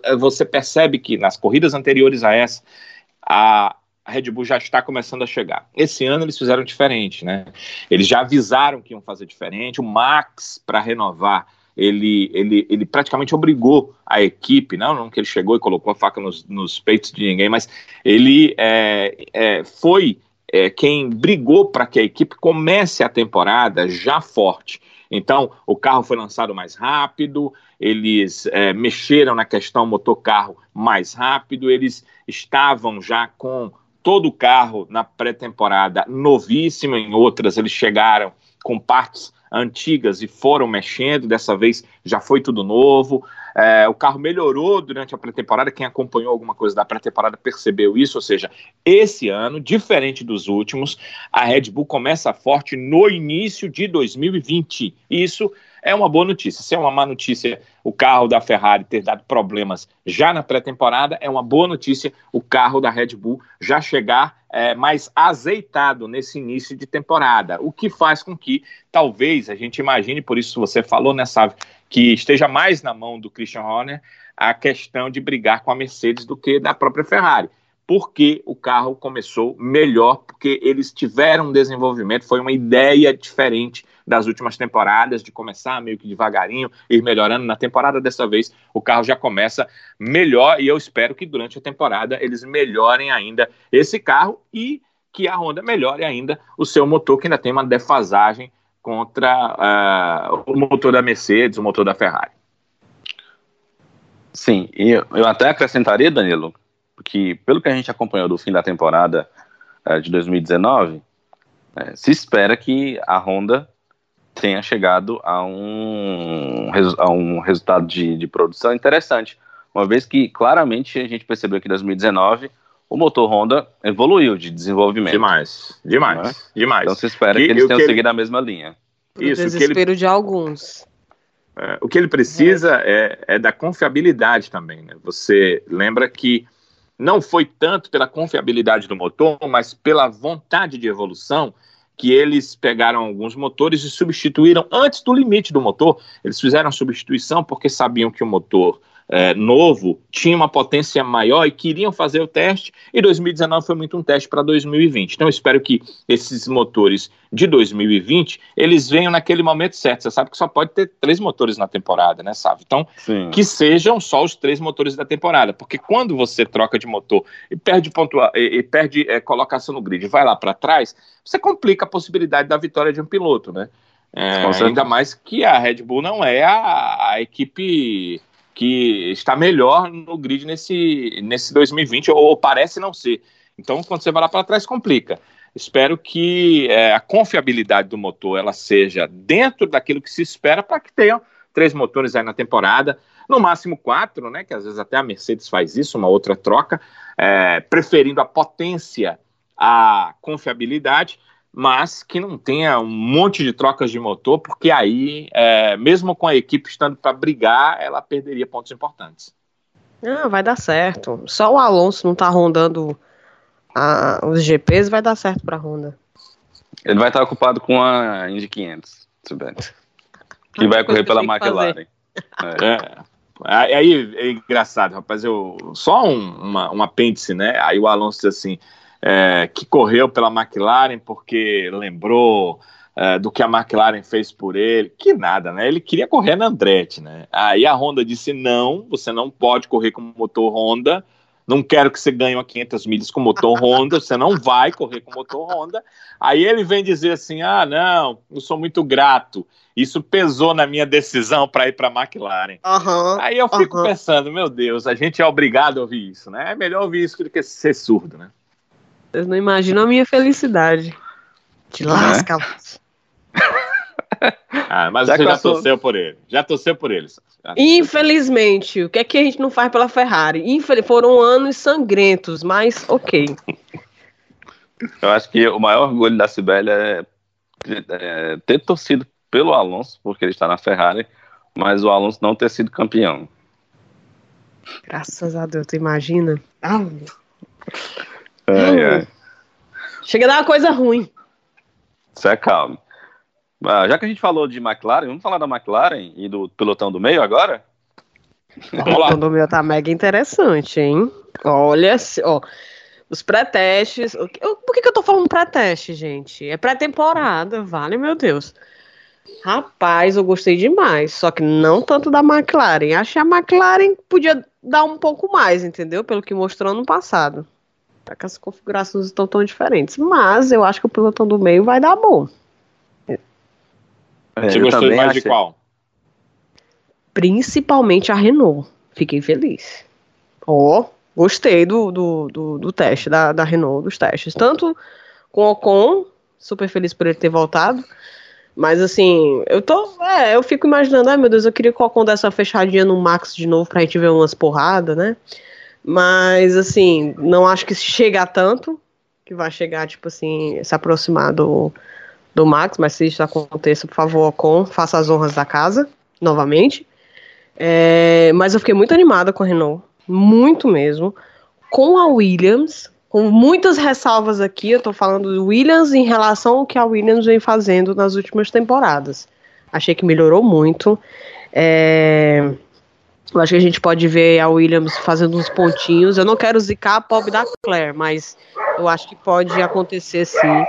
é, você percebe que nas corridas anteriores a essa, a, Red Bull já está começando a chegar. Esse ano eles fizeram diferente, né? Eles já avisaram que iam fazer diferente. O Max, para renovar, ele, ele, ele praticamente obrigou a equipe, não, não que ele chegou e colocou a faca nos, nos peitos de ninguém, mas ele é, é, foi é, quem brigou para que a equipe comece a temporada já forte. Então, o carro foi lançado mais rápido, eles é, mexeram na questão motor-carro mais rápido, eles estavam já com todo o carro na pré-temporada novíssimo, em outras eles chegaram com partes antigas e foram mexendo, dessa vez já foi tudo novo. É, o carro melhorou durante a pré-temporada, quem acompanhou alguma coisa da pré-temporada percebeu isso, ou seja, esse ano, diferente dos últimos, a Red Bull começa forte no início de 2020. Isso é uma boa notícia. Se é uma má notícia o carro da Ferrari ter dado problemas já na pré-temporada, é uma boa notícia o carro da Red Bull já chegar é, mais azeitado nesse início de temporada, o que faz com que talvez a gente imagine, por isso você falou, né, Sávio, que esteja mais na mão do Christian Horner a questão de brigar com a Mercedes do que da própria Ferrari. Porque o carro começou melhor, porque eles tiveram um desenvolvimento, foi uma ideia diferente das últimas temporadas, de começar meio que devagarinho, ir melhorando. Na temporada dessa vez, o carro já começa melhor e eu espero que durante a temporada eles melhorem ainda esse carro e que a Honda melhore ainda o seu motor, que ainda tem uma defasagem contra uh, o motor da Mercedes, o motor da Ferrari. Sim, e eu até acrescentaria, Danilo, porque pelo que a gente acompanhou do fim da temporada uh, de 2019, uh, é, se espera que a Honda tenha chegado a um, a um resultado de, de produção interessante, uma vez que claramente a gente percebeu que em 2019 o motor Honda evoluiu de desenvolvimento. Demais, demais, né? demais. Então se espera e, que eles tenham que seguido a mesma linha. Isso, o desespero ele... de alguns. É, o que ele precisa é, é da confiabilidade também. Né? Você lembra que não foi tanto pela confiabilidade do motor, mas pela vontade de evolução que eles pegaram alguns motores e substituíram antes do limite do motor. Eles fizeram a substituição porque sabiam que o motor é, novo tinha uma potência maior e queriam fazer o teste, e 2019 foi muito um teste para 2020. Então eu espero que esses motores de 2020, eles venham naquele momento certo. Você sabe que só pode ter três motores na temporada, né, sabe? Então, Sim. que sejam só os três motores da temporada, porque quando você troca de motor e perde pontua e, e perde é, colocação no grid e vai lá para trás, você complica a possibilidade da vitória de um piloto, né? É, ainda mais que a Red Bull não é a, a equipe que está melhor no grid nesse, nesse 2020, ou, parece não ser. Então, quando você vai lá para trás, complica. Espero que é, a confiabilidade do motor ela seja dentro daquilo que se espera para que tenham três motores aí na temporada, no máximo quatro, né? Que às vezes até a Mercedes faz isso, uma outra troca, é, preferindo a potência à confiabilidade mas que não tenha um monte de trocas de motor, porque aí, é, mesmo com a equipe estando para brigar, ela perderia pontos importantes. Ah, vai dar certo. Só o Alonso não tá rondando a, os GPs, vai dar certo para a Honda. Ele vai estar ocupado com a Indy 500, se bem. Que ah, vai correr pela McLaren. É. é. Aí é engraçado, rapaz. Eu, só um, uma, um apêndice, né? Aí o Alonso diz assim: é, que correu pela McLaren porque lembrou é, do que a McLaren fez por ele. Que nada, né? Ele queria correr na Andretti, né? Aí a Honda disse: não, você não pode correr com motor Honda. Não quero que você ganhe uma 500 milhas com motor Honda, você não vai correr com motor Honda. Aí ele vem dizer assim: ah, não, eu sou muito grato. Isso pesou na minha decisão para ir para a McLaren. Uhum, Aí eu fico uhum. pensando: meu Deus, a gente é obrigado a ouvir isso, né? É melhor ouvir isso do que ser surdo, né? Vocês não imaginam a minha felicidade. Te lasca. Ah, mas Já você já torceu por ele. Já torceu por ele. Já- Infelizmente, o que é que a gente não faz pela Ferrari? Infel- Foram anos sangrentos, mas ok. Eu acho que o maior orgulho da Sibélia é, é ter torcido pelo Alonso, porque ele está na Ferrari, mas o Alonso não ter sido campeão. Graças a Deus, tu imagina? Ah, Ai, ai. chega a dar uma coisa ruim. Isso é calmo. Ah, já que a gente falou de McLaren, vamos falar da McLaren e do pelotão do meio agora? Vamos lá. O do meu tá mega interessante, hein? Olha, ó, os pré-testes. o que- eu- Por que, que eu tô falando pré-teste, gente? É pré-temporada, vale, meu Deus. Rapaz, eu gostei demais, só que não tanto da McLaren. Achei a McLaren podia dar um pouco mais, entendeu? Pelo que mostrou ano passado. Tá que as configurações estão tão diferentes. Mas eu acho que o pelotão do meio vai dar bom. É, Você gostou mais de achei- qual? principalmente a Renault. Fiquei feliz. Ó, gostei do, do, do, do teste, da, da Renault, dos testes. Tanto com o Ocon, super feliz por ele ter voltado. Mas assim, eu tô. É, eu fico imaginando, ai meu Deus, eu queria que o Ocon desse uma fechadinha no Max de novo pra gente ver umas porradas, né? Mas assim, não acho que chega a tanto. Que vai chegar, tipo assim, se aproximar do, do Max, mas se isso aconteça, por favor, Ocon, faça as honras da casa, novamente. É, mas eu fiquei muito animada com a Renault, muito mesmo. Com a Williams, com muitas ressalvas aqui, eu tô falando do Williams em relação ao que a Williams vem fazendo nas últimas temporadas. Achei que melhorou muito. É, eu acho que a gente pode ver a Williams fazendo uns pontinhos. Eu não quero zicar a pobre da Claire, mas eu acho que pode acontecer sim.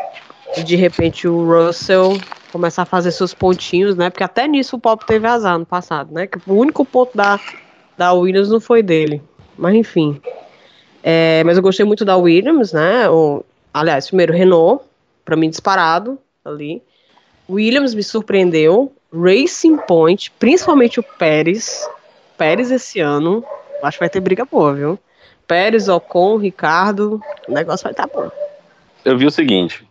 E de repente o Russell começar a fazer seus pontinhos, né? Porque até nisso o Pop teve azar no passado, né? Que o único ponto da, da Williams não foi dele. Mas enfim. É, mas eu gostei muito da Williams, né? O, aliás, primeiro Renault, pra mim disparado ali. Williams me surpreendeu. Racing Point, principalmente o Pérez. Pérez esse ano, acho que vai ter briga boa, viu? Pérez, Ocon, Ricardo, o negócio vai estar bom. Eu vi o seguinte.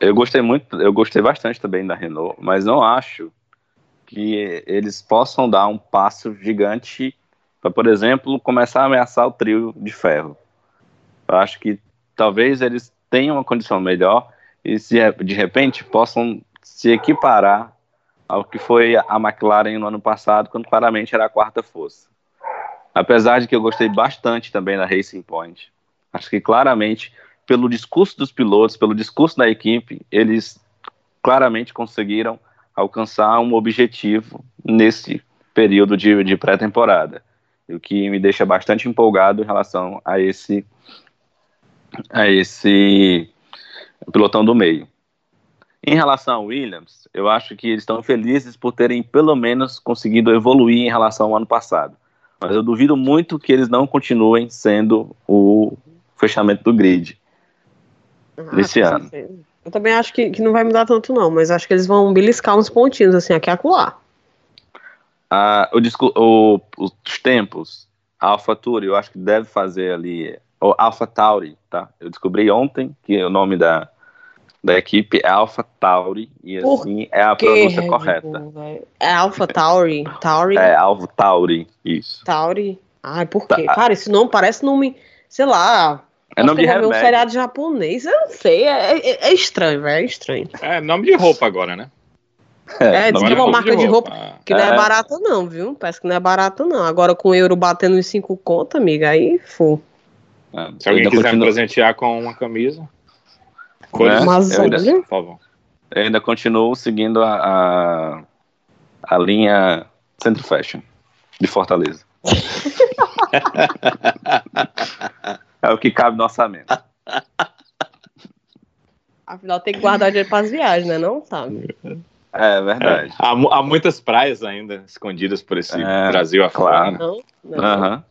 Eu gostei muito, eu gostei bastante também da Renault, mas não acho que eles possam dar um passo gigante para, por exemplo, começar a ameaçar o trio de ferro. Eu acho que talvez eles tenham uma condição melhor e se de repente possam se equiparar ao que foi a McLaren no ano passado, quando claramente era a quarta força. Apesar de que eu gostei bastante também da Racing Point. Acho que claramente, pelo discurso dos pilotos, pelo discurso da equipe, eles claramente conseguiram alcançar um objetivo nesse período de, de pré-temporada. O que me deixa bastante empolgado em relação a esse, a esse pilotão do meio. Em relação ao Williams, eu acho que eles estão felizes por terem pelo menos conseguido evoluir em relação ao ano passado. Mas eu duvido muito que eles não continuem sendo o fechamento do grid Ah, ano. Eu também acho que, que não vai mudar tanto, não, mas acho que eles vão beliscar uns pontinhos, assim, aqui e acolá. Ah, o o- os tempos, a AlphaTauri, eu acho que deve fazer ali, ou Alpha Tauri, tá? Eu descobri ontem que o nome da, da equipe é Alpha Tauri, e Por assim é a pronúncia Red correta. Bull, é Alpha Tauri? Tauri? É Alpha Tauri, isso. Tauri? Ai, por quê? Tá. Cara, esse nome parece nome, sei lá. É nome de ter um remédio. seriado japonês, eu não sei, é, é- é estranho, velho, é estranho. É nome de roupa agora, né? É, diz nome que é de uma roupa. marca de roupa Ah, que não é É. barata não, viu? Parece que não é barata não. Agora com o euro batendo em 5 conto, amiga, aí, fu. É, Se alguém quiser me continua- presentear com uma camisa? Cores, Mas Eu ainda- olha, por favor. Eu ainda continuo seguindo a, a, a linha Centro Fashion de Fortaleza. é o que cabe no orçamento. Afinal, tem que guardar dinheiro para as viagens, né? Não sabe? É verdade. É, há, há, muitas praias ainda escondidas por esse é, Brasil afora. Claro. Não, não. Uhum.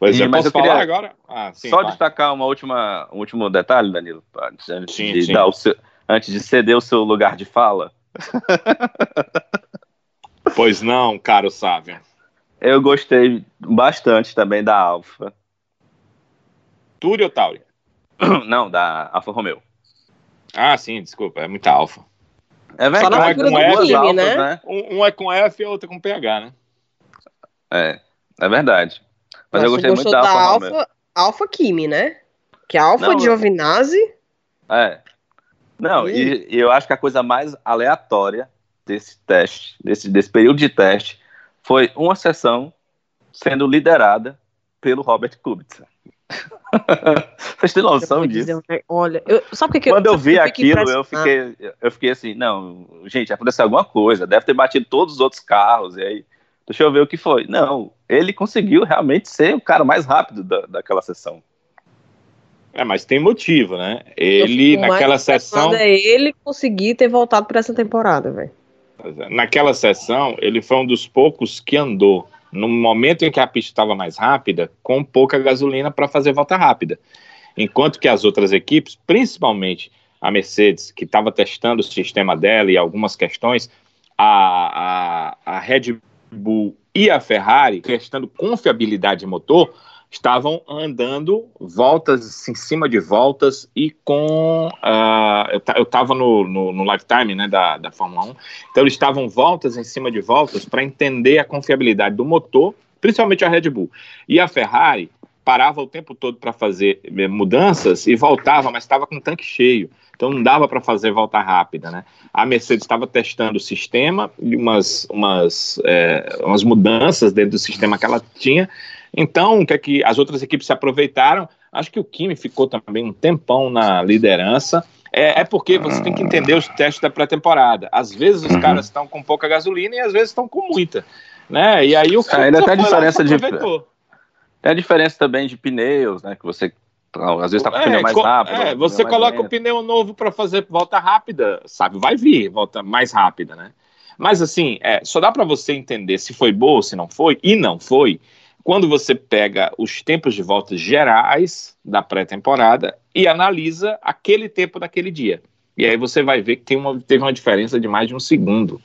Pois sim, é, mas eu queria agora? Ah, sim, só vai. destacar uma última, um último detalhe, Danilo, antes, sim, de, sim. Dar o seu, antes de ceder o seu lugar de fala. Pois não, caro Sávio. Eu gostei bastante também da Alfa. Túlio ou Tauri? Não, da Alfa Romeo. Ah, sim, desculpa, é muita Alfa. É verdade. Figura é do time, né? né? Um, um, é com F e o outro é com PH, né? É, é verdade. Mas eu gostei muito da, da Alfa, Romeo. Alfa Kimi, né? Que é Alfa de Giovinazzi. É. Não, e, e eu acho que a coisa mais aleatória desse teste, desse, desse período de teste, foi uma sessão sendo liderada pelo Robert Kubica. Vocês têm noção disso? Dizer, olha, eu, sabe que Quando eu vi aquilo, eu fiquei, eu fiquei assim, não, gente, aconteceu alguma coisa, deve ter batido todos os outros carros, e aí, deixa eu ver o que foi. Não, ele conseguiu realmente ser o cara mais rápido da, daquela sessão. É, mas tem motivo, né? Ele, naquela sessão. É ele conseguir ter voltado para essa temporada, velho. Naquela sessão, ele foi um dos poucos que andou no momento em que a pista estava mais rápida, com pouca gasolina para fazer volta rápida. Enquanto que as outras equipes, principalmente a Mercedes, que estava testando o sistema dela e algumas questões, a, a, a Red Bull e a Ferrari, testando confiabilidade de motor, estavam andando voltas em cima de voltas e com. Uh, eu estava no, no, no, lifetime né, da, da Fórmula 1, então eles estavam voltas em cima de voltas para entender a confiabilidade do motor, principalmente a Red Bull. E a Ferrari parava o tempo todo para fazer eh, mudanças e voltava, mas estava com o tanque cheio. Então não dava para fazer volta rápida, né? A Mercedes estava testando o sistema e umas, umas, é, umas mudanças dentro do sistema que ela tinha, então, o que é que as outras equipes se aproveitaram? Acho que o Kimi ficou também um tempão na liderança. É, é porque você tem que entender os testes da pré-temporada. Às vezes os uhum. caras estão com pouca gasolina e às vezes estão com muita. Né? E aí o Kimi ainda tem a diferença de a diferença também de pneus, né? Que você às vezes está com o é, pneu mais rápido. É, você coloca o pneu novo para fazer volta rápida, sabe? Vai vir volta mais rápida, né? Mas assim, é, só dá para você entender se foi boa, se não foi, e não foi, quando você pega os tempos de volta gerais da pré-temporada e analisa aquele tempo daquele dia. E aí você vai ver que tem uma, teve uma diferença de mais de um segundo.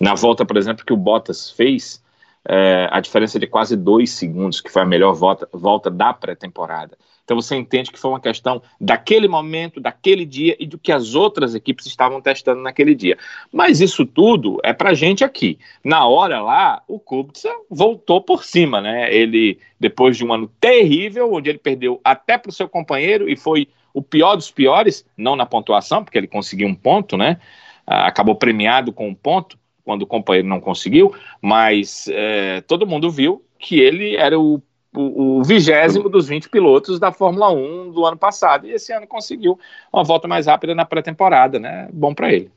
Na volta, por exemplo, que o Bottas fez, é, a diferença de quase dois segundos, que foi a melhor volta, volta da pré-temporada. Então você entende que foi uma questão daquele momento, daquele dia e do que as outras equipes estavam testando naquele dia. Mas isso tudo é para gente aqui. Na hora lá, o Kubica voltou por cima, né? Ele, depois de um ano terrível, onde ele perdeu até para o seu companheiro e foi o pior dos piores, não na pontuação, porque ele conseguiu um ponto, né? Ah, acabou premiado com um ponto quando o companheiro não conseguiu, mas é, todo mundo viu que ele era o o vigésimo dos 20 pilotos da Fórmula 1 do ano passado. E esse ano conseguiu uma volta mais rápida na pré-temporada, né? Bom para ele.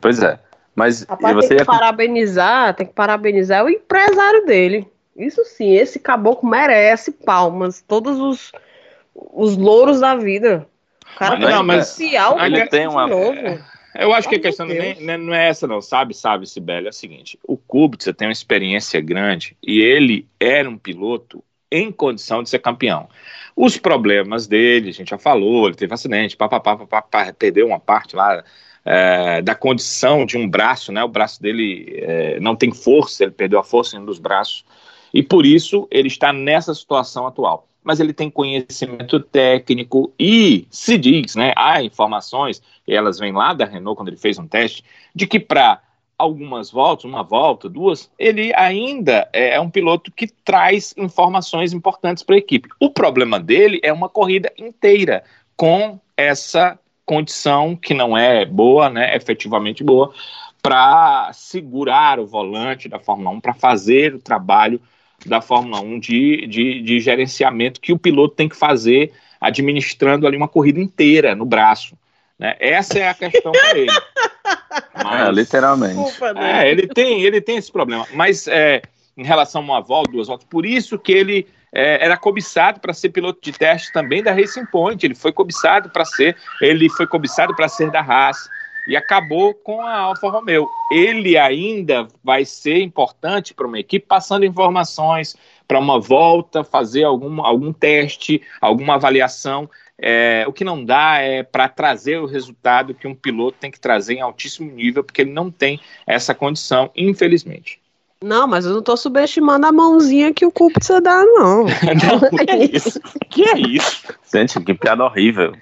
Pois é. Mas Rapaz, você tem que ia... parabenizar, tem que parabenizar o empresário dele. Isso sim, esse caboclo merece palmas, todos os, os louros da vida. O cara mas, não, mas, ele tem uma, novo. Eu acho que a questão nem, não é essa, não, sabe, sabe, Sibeli? É o seguinte: o Kubica tem uma experiência grande e ele era um piloto em condição de ser campeão. Os problemas dele, a gente já falou, ele teve um acidente, pá, pá, pá, pá, pá perdeu uma parte lá é, da condição de um braço, né? O braço dele é, não tem força, ele perdeu a força em um dos braços, e por isso ele está nessa situação atual mas ele tem conhecimento técnico e se diz, né, há informações, elas vêm lá da Renault quando ele fez um teste, de que para algumas voltas, uma volta, duas, ele ainda é um piloto que traz informações importantes para a equipe. O problema dele é uma corrida inteira com essa condição que não é boa, né, efetivamente boa, para segurar o volante da Fórmula 1, para fazer o trabalho da Fórmula 1 de, de, de gerenciamento que o piloto tem que fazer administrando ali uma corrida inteira no braço. Né? Essa é a questão para ele. Mas, é, literalmente. é, ele tem, ele tem esse problema. Mas é, em relação a uma volta, duas voltas. Por isso que ele é, era cobiçado para ser piloto de teste também da Racing Point. Ele foi cobiçado para ser, ele foi cobiçado para ser da Haas e acabou com a Alfa Romeo. Ele ainda vai ser importante para uma equipe passando informações para uma volta, fazer algum, algum teste, alguma avaliação. É, o que não dá é para trazer o resultado que um piloto tem que trazer em altíssimo nível, porque ele não tem essa condição, infelizmente. Não, mas eu não estou subestimando a mãozinha que o Kubica dá, não. não, que é isso? Que é isso? Gente, que piada horrível.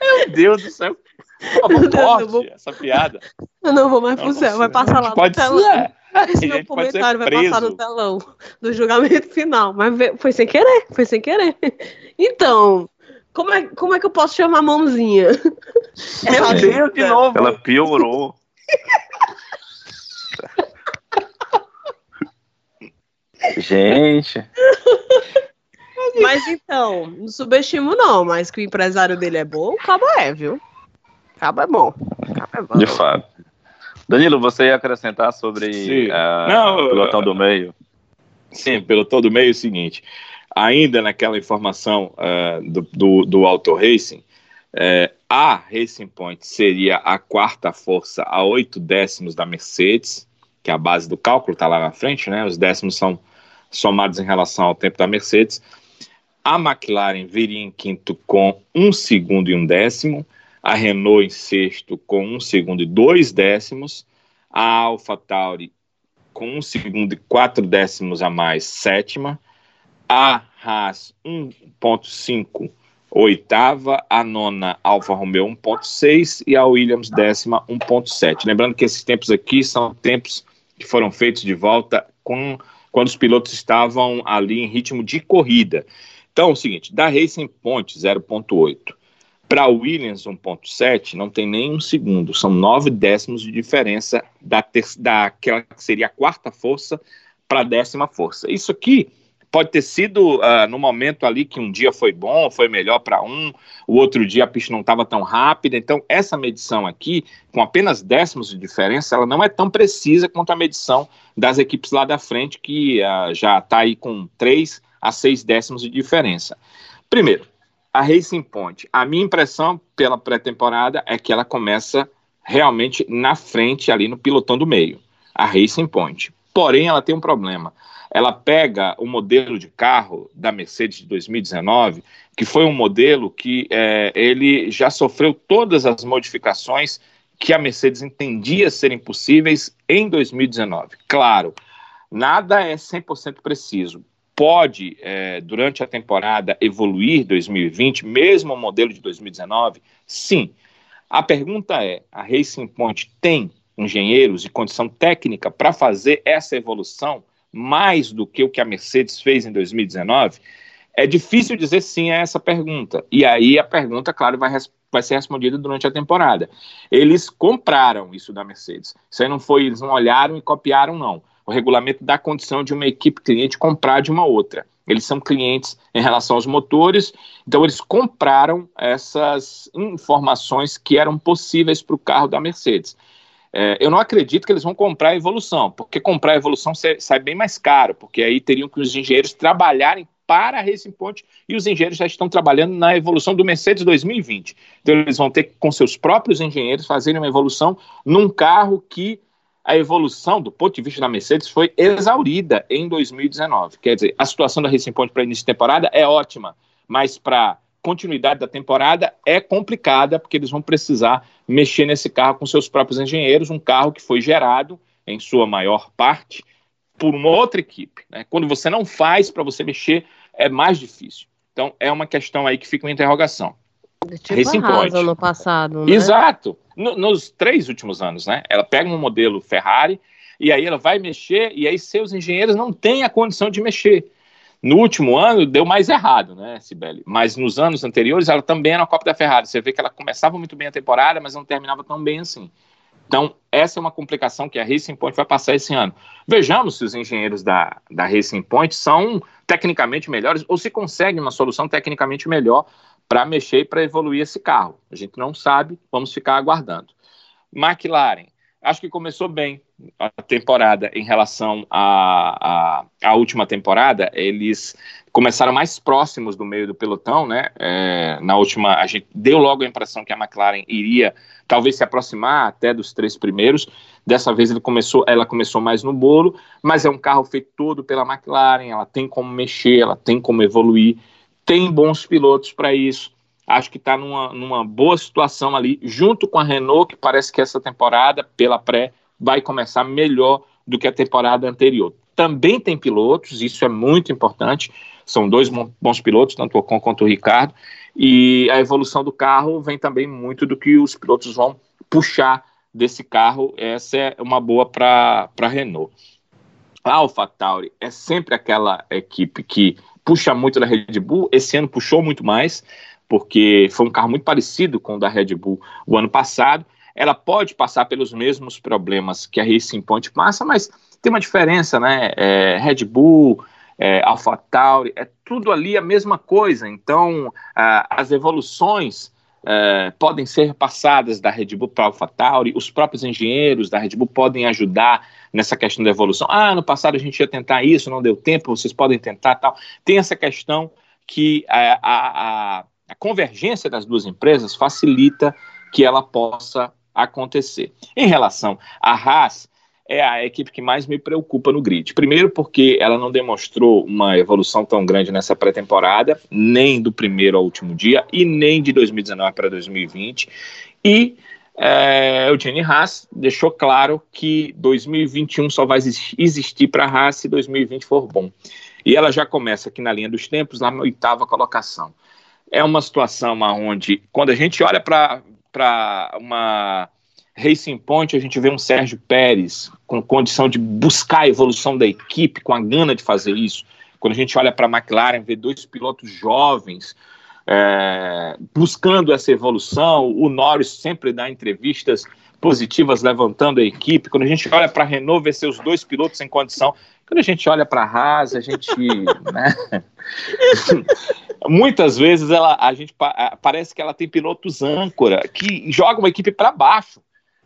Meu Deus do céu. Por favor, vou... essa piada. Eu não vou mais pro céu, vai passar lá pode no telão. Ser. Esse meu comentário vai passar no telão do julgamento final. Mas foi sem querer, foi sem querer. Então, como é, como é que eu posso chamar a mãozinha? Meu Deus, de novo. Ela piorou. Gente. Mas então, não subestimo não, mas que o empresário dele é bom, o cabo é, viu? Cabo é bom. Cabo é bom. De fato. Danilo, você ia acrescentar sobre uh, não, o pelotão do meio? Sim, pelotão do meio é o seguinte. Ainda naquela informação uh, do, do, do Auto Racing, uh, a Racing Point seria a quarta força a oito décimos da Mercedes, que é a base do cálculo, está lá na frente, né? Os décimos são somados em relação ao tempo da Mercedes. A McLaren viria em quinto com um segundo e um décimo a Renault em sexto com um segundo e dois décimos, a Alpha Tauri com um segundo e quatro décimos a mais, sétima, a Haas 1.5, oitava, a nona Alfa Romeo 1.6 e a Williams décima 1.7. Lembrando que esses tempos aqui são tempos que foram feitos de volta com quando os pilotos estavam ali em ritmo de corrida. Então, é o seguinte, da Racing Point 0.8, para Williams 1.7 não tem nem um segundo, são nove décimos de diferença da daquela que seria a quarta força para a décima força. Isso aqui pode ter sido uh, no momento ali que um dia foi bom, foi melhor para um, o outro dia a pista não estava tão rápida. Então, essa medição aqui, com apenas décimos de diferença, ela não é tão precisa quanto a medição das equipes lá da frente, que uh, já está aí com três a seis décimos de diferença. Primeiro, a Racing Point, a minha impressão pela pré-temporada é que ela começa realmente na frente, ali no pilotão do meio, a Racing Point. Porém, ela tem um problema. Ela pega o modelo de carro da Mercedes de 2019, que foi um modelo que é, ele já sofreu todas as modificações que a Mercedes entendia serem possíveis em 2019. Claro, nada é 100% preciso pode, é, durante a temporada, evoluir 2020, mesmo o modelo de 2019? Sim. A pergunta é: a Racing Point tem engenheiros e condição técnica para fazer essa evolução mais do que o que a Mercedes fez em 2019? É difícil dizer sim a essa pergunta. E aí a pergunta, claro, vai, vai ser respondida durante a temporada. Eles compraram isso da Mercedes. Isso aí não foi, eles não olharam e copiaram, não o regulamento dá condição de uma equipe cliente comprar de uma outra. Eles são clientes em relação aos motores, então eles compraram essas informações que eram possíveis para o carro da Mercedes. É, eu não acredito que eles vão comprar a evolução, porque comprar a evolução sai bem mais caro, porque aí teriam que os engenheiros trabalharem para a Racing Point e os engenheiros já estão trabalhando na evolução do Mercedes 2020. Então eles vão ter que, com seus próprios engenheiros, fazerem uma evolução num carro que a evolução do ponto de vista da Mercedes foi exaurida em 2019. Quer dizer, a situação da Racing Point para início de temporada é ótima, mas para continuidade da temporada é complicada, porque eles vão precisar mexer nesse carro com seus próprios engenheiros, um carro que foi gerado, em sua maior parte, por uma outra equipe. Né? Quando você não faz para você mexer, é mais difícil. Então, é uma questão aí que fica uma interrogação. Tipo Racing Point. no passado, né? Exato. No, nos três últimos anos, né? Ela pega um modelo Ferrari e aí ela vai mexer e aí seus engenheiros não têm a condição de mexer. No último ano deu mais errado, né, Sibeli? Mas nos anos anteriores ela também era a Copa da Ferrari. Você vê que ela começava muito bem a temporada, mas não terminava tão bem assim. Então, essa é uma complicação que a Racing Point vai passar esse ano. Vejamos se os engenheiros da, da Racing Point são tecnicamente melhores ou se conseguem uma solução tecnicamente melhor para mexer e para evoluir esse carro. A gente não sabe, vamos ficar aguardando. McLaren, acho que começou bem a temporada em relação à a, a, a, última temporada. Eles começaram mais próximos do meio do pelotão, né? É, na última, a gente deu logo a impressão que a McLaren iria talvez se aproximar até dos três primeiros. Dessa vez ele começou, ela começou mais no bolo, mas é um carro feito todo pela McLaren. Ela tem como mexer, ela tem como evoluir, tem bons pilotos para isso acho que está numa, numa boa situação ali, junto com a Renault, que parece que essa temporada, pela pré, vai começar melhor do que a temporada anterior. Também tem pilotos, isso é muito importante, são dois bons pilotos, tanto o Ocon quanto o Ricardo, e a evolução do carro vem também muito do que os pilotos vão puxar desse carro, essa é uma boa para a Renault. A AlphaTauri é sempre aquela equipe que puxa muito da Red Bull, esse ano puxou muito mais, porque foi um carro muito parecido com o da Red Bull o ano passado. Ela pode passar pelos mesmos problemas que a Racing Point passa, mas tem uma diferença, né? É, Red Bull, é, AlphaTauri, é tudo ali a mesma coisa. Então, as evoluções é, podem ser passadas da Red Bull para a AlphaTauri, os próprios engenheiros da Red Bull podem ajudar nessa questão da evolução. Ah, no passado a gente ia tentar isso, não deu tempo, vocês podem tentar tal. Tem essa questão que a, a a convergência das duas empresas facilita que ela possa acontecer. Em relação à Haas, é a equipe que mais me preocupa no grid. Primeiro, porque ela não demonstrou uma evolução tão grande nessa pré-temporada, nem do primeiro ao último dia, e nem de 2019 para 2020. E é, o Jenny Haas deixou claro que 2021 só vai existir para a Haas se 2020 for bom. E ela já começa aqui na linha dos tempos, na oitava colocação é uma situação onde, quando a gente olha para uma Racing Point, a gente vê um Sérgio Pérez com condição de buscar a evolução da equipe, com a gana de fazer isso. Quando a gente olha para a McLaren, vê dois pilotos jovens é, buscando essa evolução. O Norris sempre dá entrevistas positivas levantando a equipe. Quando a gente olha para a Renault, vê seus dois pilotos em condição. Quando a gente olha para a Haas, a gente. né? Muitas vezes ela, a gente parece que ela tem pilotos âncora que jogam a equipe para baixo.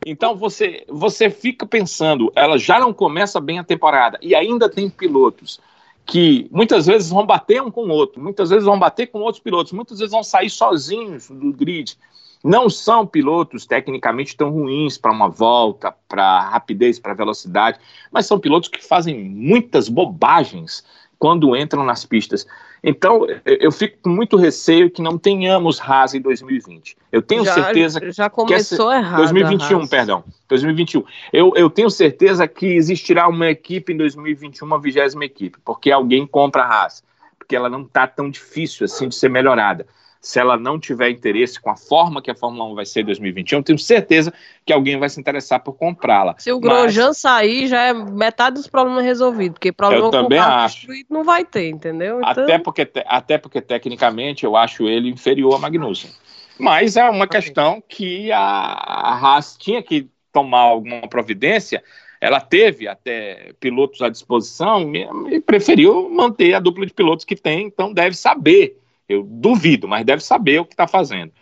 Então você, você fica pensando, ela já não começa bem a temporada e ainda tem pilotos que muitas vezes vão bater um com o outro, muitas vezes vão bater com outros pilotos, muitas vezes vão sair sozinhos do grid. Não são pilotos tecnicamente tão ruins para uma volta, para rapidez, para velocidade, mas são pilotos que fazem muitas bobagens quando entram nas pistas. Então, eu fico com muito receio que não tenhamos Haas em 2020. Eu tenho já, certeza já começou que essa, errado. 2021, perdão. 2021. Eu, eu tenho certeza que existirá uma equipe em 2021, uma vigésima equipe, porque alguém compra a Haas, porque ela não está tão difícil assim de ser melhorada se ela não tiver interesse com a forma que a Fórmula 1 vai ser em 2021, tenho certeza que alguém vai se interessar por comprá-la. Se o Grosjean Mas... sair, já é metade dos problemas resolvidos, porque problema eu também acho. não vai ter, entendeu? Então... Até, porque, até porque, tecnicamente, eu acho ele inferior a Magnussen. Mas é uma questão que a, a Haas tinha que tomar alguma providência, ela teve até pilotos à disposição e preferiu manter a dupla de pilotos que tem, então deve saber eu duvido, mas deve saber o que está fazendo.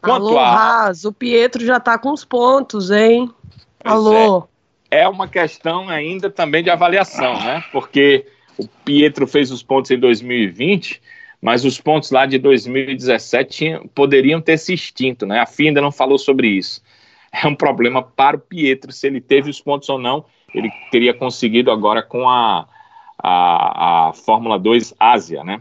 Quanto Alô, a... Haas, o Pietro já está com os pontos, hein? Pois Alô. É. é uma questão ainda também de avaliação, né? Porque o Pietro fez os pontos em 2020, mas os pontos lá de 2017 tinham, poderiam ter se extinto, né? A FIA ainda não falou sobre isso. É um problema para o Pietro, se ele teve os pontos ou não, ele teria conseguido agora com a, a, a Fórmula 2 Ásia, né?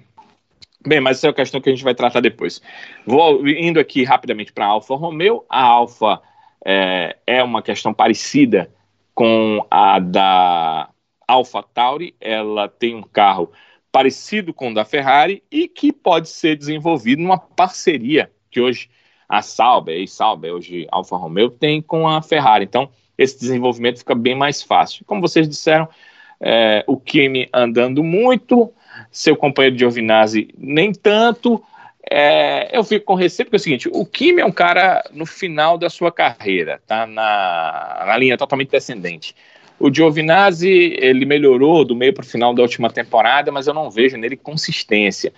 Bem, mas essa é uma questão que a gente vai tratar depois. Vou indo aqui rapidamente para a Alfa Romeo. A Alfa é, é, uma questão parecida com a da Alfa Tauri. Ela tem um carro parecido com o da Ferrari e que pode ser desenvolvido numa parceria que hoje a Sauber, e Sauber, hoje Alfa Romeo, tem com a Ferrari. Então, esse desenvolvimento fica bem mais fácil. Como vocês disseram, é, o Kimi andando muito, seu companheiro Giovinazzi nem tanto. É, eu fico com receio, porque é o seguinte: o Kimi é um cara no final da sua carreira, tá na, na linha totalmente descendente. O Giovinazzi, ele melhorou do meio para o final da última temporada, mas eu não vejo nele consistência.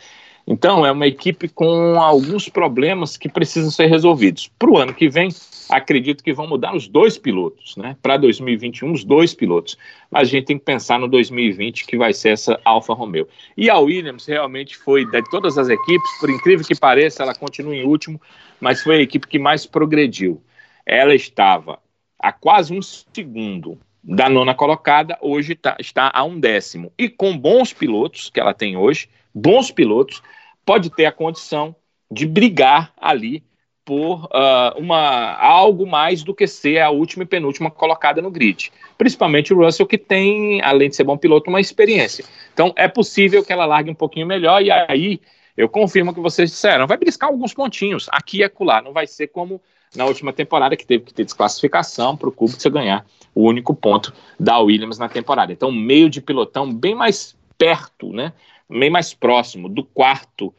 Então, é uma equipe com alguns problemas que precisam ser resolvidos. Para o ano que vem, acredito que vão mudar os dois pilotos, né? Para 2021, os dois pilotos. Mas a gente tem que pensar no 2020, que vai ser essa Alfa Romeo. E a Williams realmente foi, de todas as equipes, por incrível que pareça, ela continua em último, mas foi a equipe que mais progrediu. Ela estava a quase um segundo da nona colocada, hoje tá, está a um décimo. E com bons pilotos que ela tem hoje, bons pilotos, pode ter a condição de brigar ali por uh, uma, algo mais do que ser a última e penúltima colocada no grid. Principalmente o Russell, que tem, além de ser bom piloto, uma experiência. Então é possível que ela largue um pouquinho melhor, e aí eu confirmo que vocês disseram. Vai briscar alguns pontinhos, aqui e acolá. Não vai ser como na última temporada, que teve que ter desclassificação para o Kubica ganhar o único ponto da Williams na temporada. Então, meio de pilotão bem mais perto, né? Bem mais próximo do quarto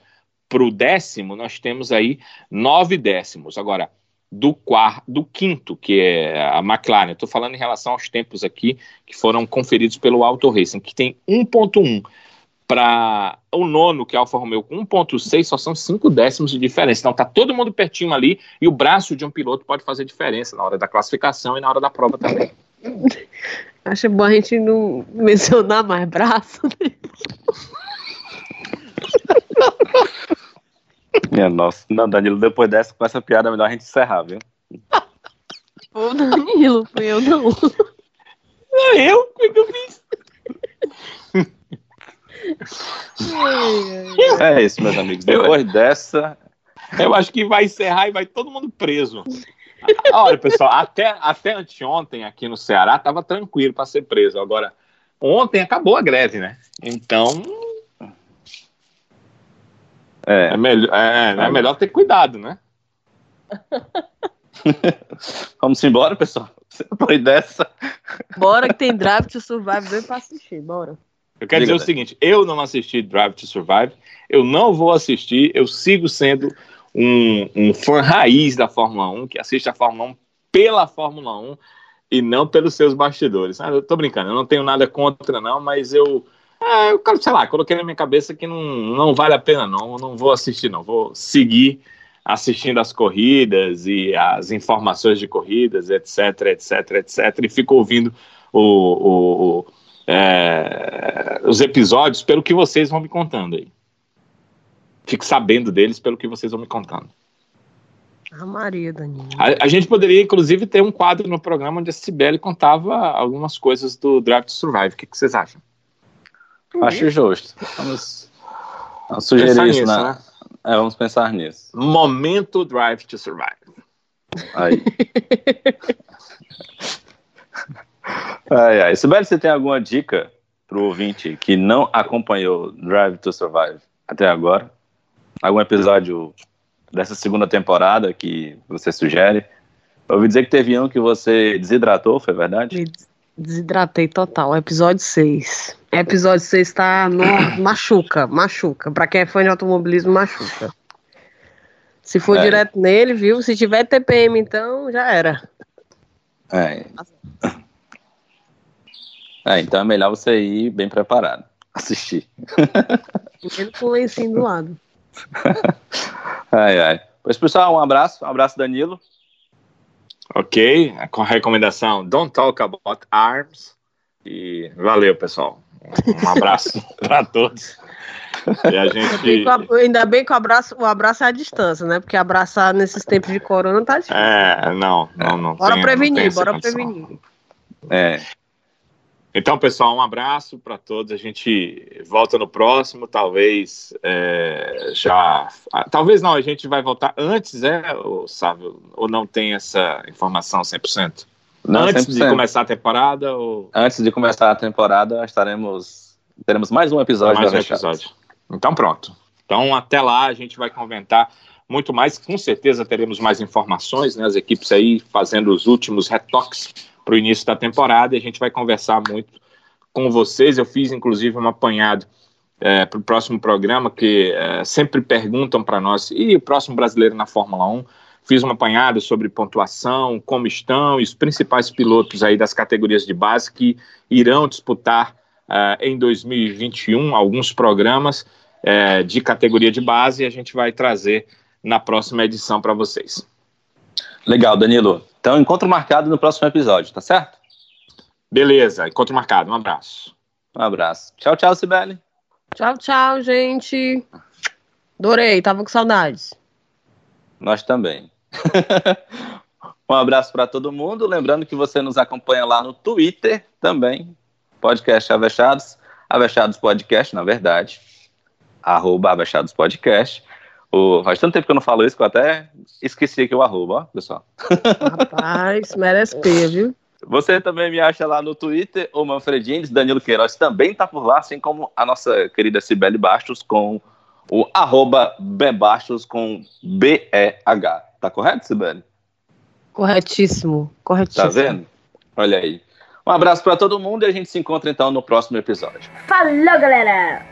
para o décimo, nós temos aí nove décimos. Agora, do quarto, do quinto, que é a McLaren, estou falando em relação aos tempos aqui que foram conferidos pelo Auto Racing, que tem 1.1 para o nono, que é a Alfa Romeo, com 1.6, só são 5 décimos de diferença. Então tá todo mundo pertinho ali e o braço de um piloto pode fazer diferença na hora da classificação e na hora da prova também. Acho bom a gente não mencionar mais braço. Minha nossa. Não, Danilo, depois dessa, com essa piada, é melhor a gente encerrar, viu? Ô, Danilo, foi eu não. Não, eu? O que eu fiz? É isso, meus amigos. Depois dessa. Eu acho que vai encerrar e vai todo mundo preso. Olha, pessoal, até, até anteontem aqui no Ceará estava tranquilo para ser preso. Agora, ontem acabou a greve, né? Então. É, é, melhor, é, é melhor ter cuidado, né? Vamos embora, pessoal. Depois dessa. Bora que tem Drive to Survive bem pra assistir, bora. Eu quero Diga dizer o seguinte: eu não assisti Drive to Survive, eu não vou assistir, eu sigo sendo um, um fã raiz da Fórmula 1, que assiste a Fórmula 1 pela Fórmula 1 e não pelos seus bastidores. Ah, eu tô brincando, eu não tenho nada contra, não, mas eu. É, eu, sei lá, coloquei na minha cabeça que não, não vale a pena, não. Eu não vou assistir, não. Vou seguir assistindo as corridas e as informações de corridas, etc, etc, etc. E fico ouvindo o, o, o é, os episódios pelo que vocês vão me contando aí. Fico sabendo deles pelo que vocês vão me contando. A Maria, Danilo. A, a, gente poderia, inclusive, ter um quadro no programa onde a Cibele contava algumas coisas do to Survive. O que, que vocês acham? Acho justo. Vamos, vamos sugerir pensar isso, nisso, né? É, vamos pensar nisso. Momento Drive to Survive. Aí. Ai, ai. Sibeli, você tem alguma dica para o ouvinte que não acompanhou Drive to Survive até agora? Algum episódio dessa segunda temporada que você sugere? Eu ouvi dizer que teve um que você desidratou, foi verdade? Desidratei total, episódio 6. Episódio 6 tá no... machuca, machuca. Pra quem é fã de automobilismo, machuca. Se for é. direto nele, viu? Se tiver TPM, então já era. É. É, então é melhor você ir bem preparado. Assistir. Ele com o lencinho do lado. ai, ai. Pois, pessoal, um abraço. Um abraço, Danilo. Ok, com a recomendação Don't Talk About Arms. E valeu, pessoal. Um abraço para todos. E a gente... Ainda bem que o abraço, o abraço é à distância, né? Porque abraçar nesses tempos de corona tá difícil. É, não, não, não. Bora tem, prevenir, não bora prevenir. É. Então, pessoal, um abraço para todos. A gente volta no próximo, talvez é, já. Talvez não, a gente vai voltar antes, é, ou, sabe? Ou não tem essa informação 100%? Não, antes 100%. de começar a temporada? Ou... Antes de começar a temporada, estaremos. Teremos mais um episódio. Mais um episódio. Então, pronto. Então, até lá, a gente vai comentar muito mais. Com certeza teremos mais informações, né? As equipes aí fazendo os últimos retoques para o início da temporada e a gente vai conversar muito com vocês. Eu fiz, inclusive, um apanhado é, para o próximo programa, que é, sempre perguntam para nós, e o próximo brasileiro na Fórmula 1? Fiz um apanhado sobre pontuação, como estão, e os principais pilotos aí das categorias de base que irão disputar uh, em 2021 alguns programas. é, de categoria de base e a gente vai trazer na próxima edição para vocês. Legal, Danilo. Então, encontro marcado no próximo episódio, tá certo? Beleza, encontro marcado. Um abraço. Um abraço. Tchau, tchau, Sibeli. Tchau, tchau, gente. Adorei, tava com saudades. Nós também. um abraço para todo mundo. Lembrando que você nos acompanha lá no Twitter também. Podcast Avechados. Avechados Podcast, na verdade. Arroba Avechados Podcast. O, faz tanto tempo que eu não falo isso que eu até esqueci aqui o arroba, ó, pessoal. Rapaz, merece ter, viu? Você também me acha lá no Twitter, o Manfredines, Danilo Queiroz também tá por lá, assim como a nossa querida Cibele Bastos com o arroba Bebastos com B-E-H. Tá correto, Sibeli? Corretíssimo, corretíssimo. Tá vendo? Olha aí. Um abraço para todo mundo e a gente se encontra então no próximo episódio. Falou, galera!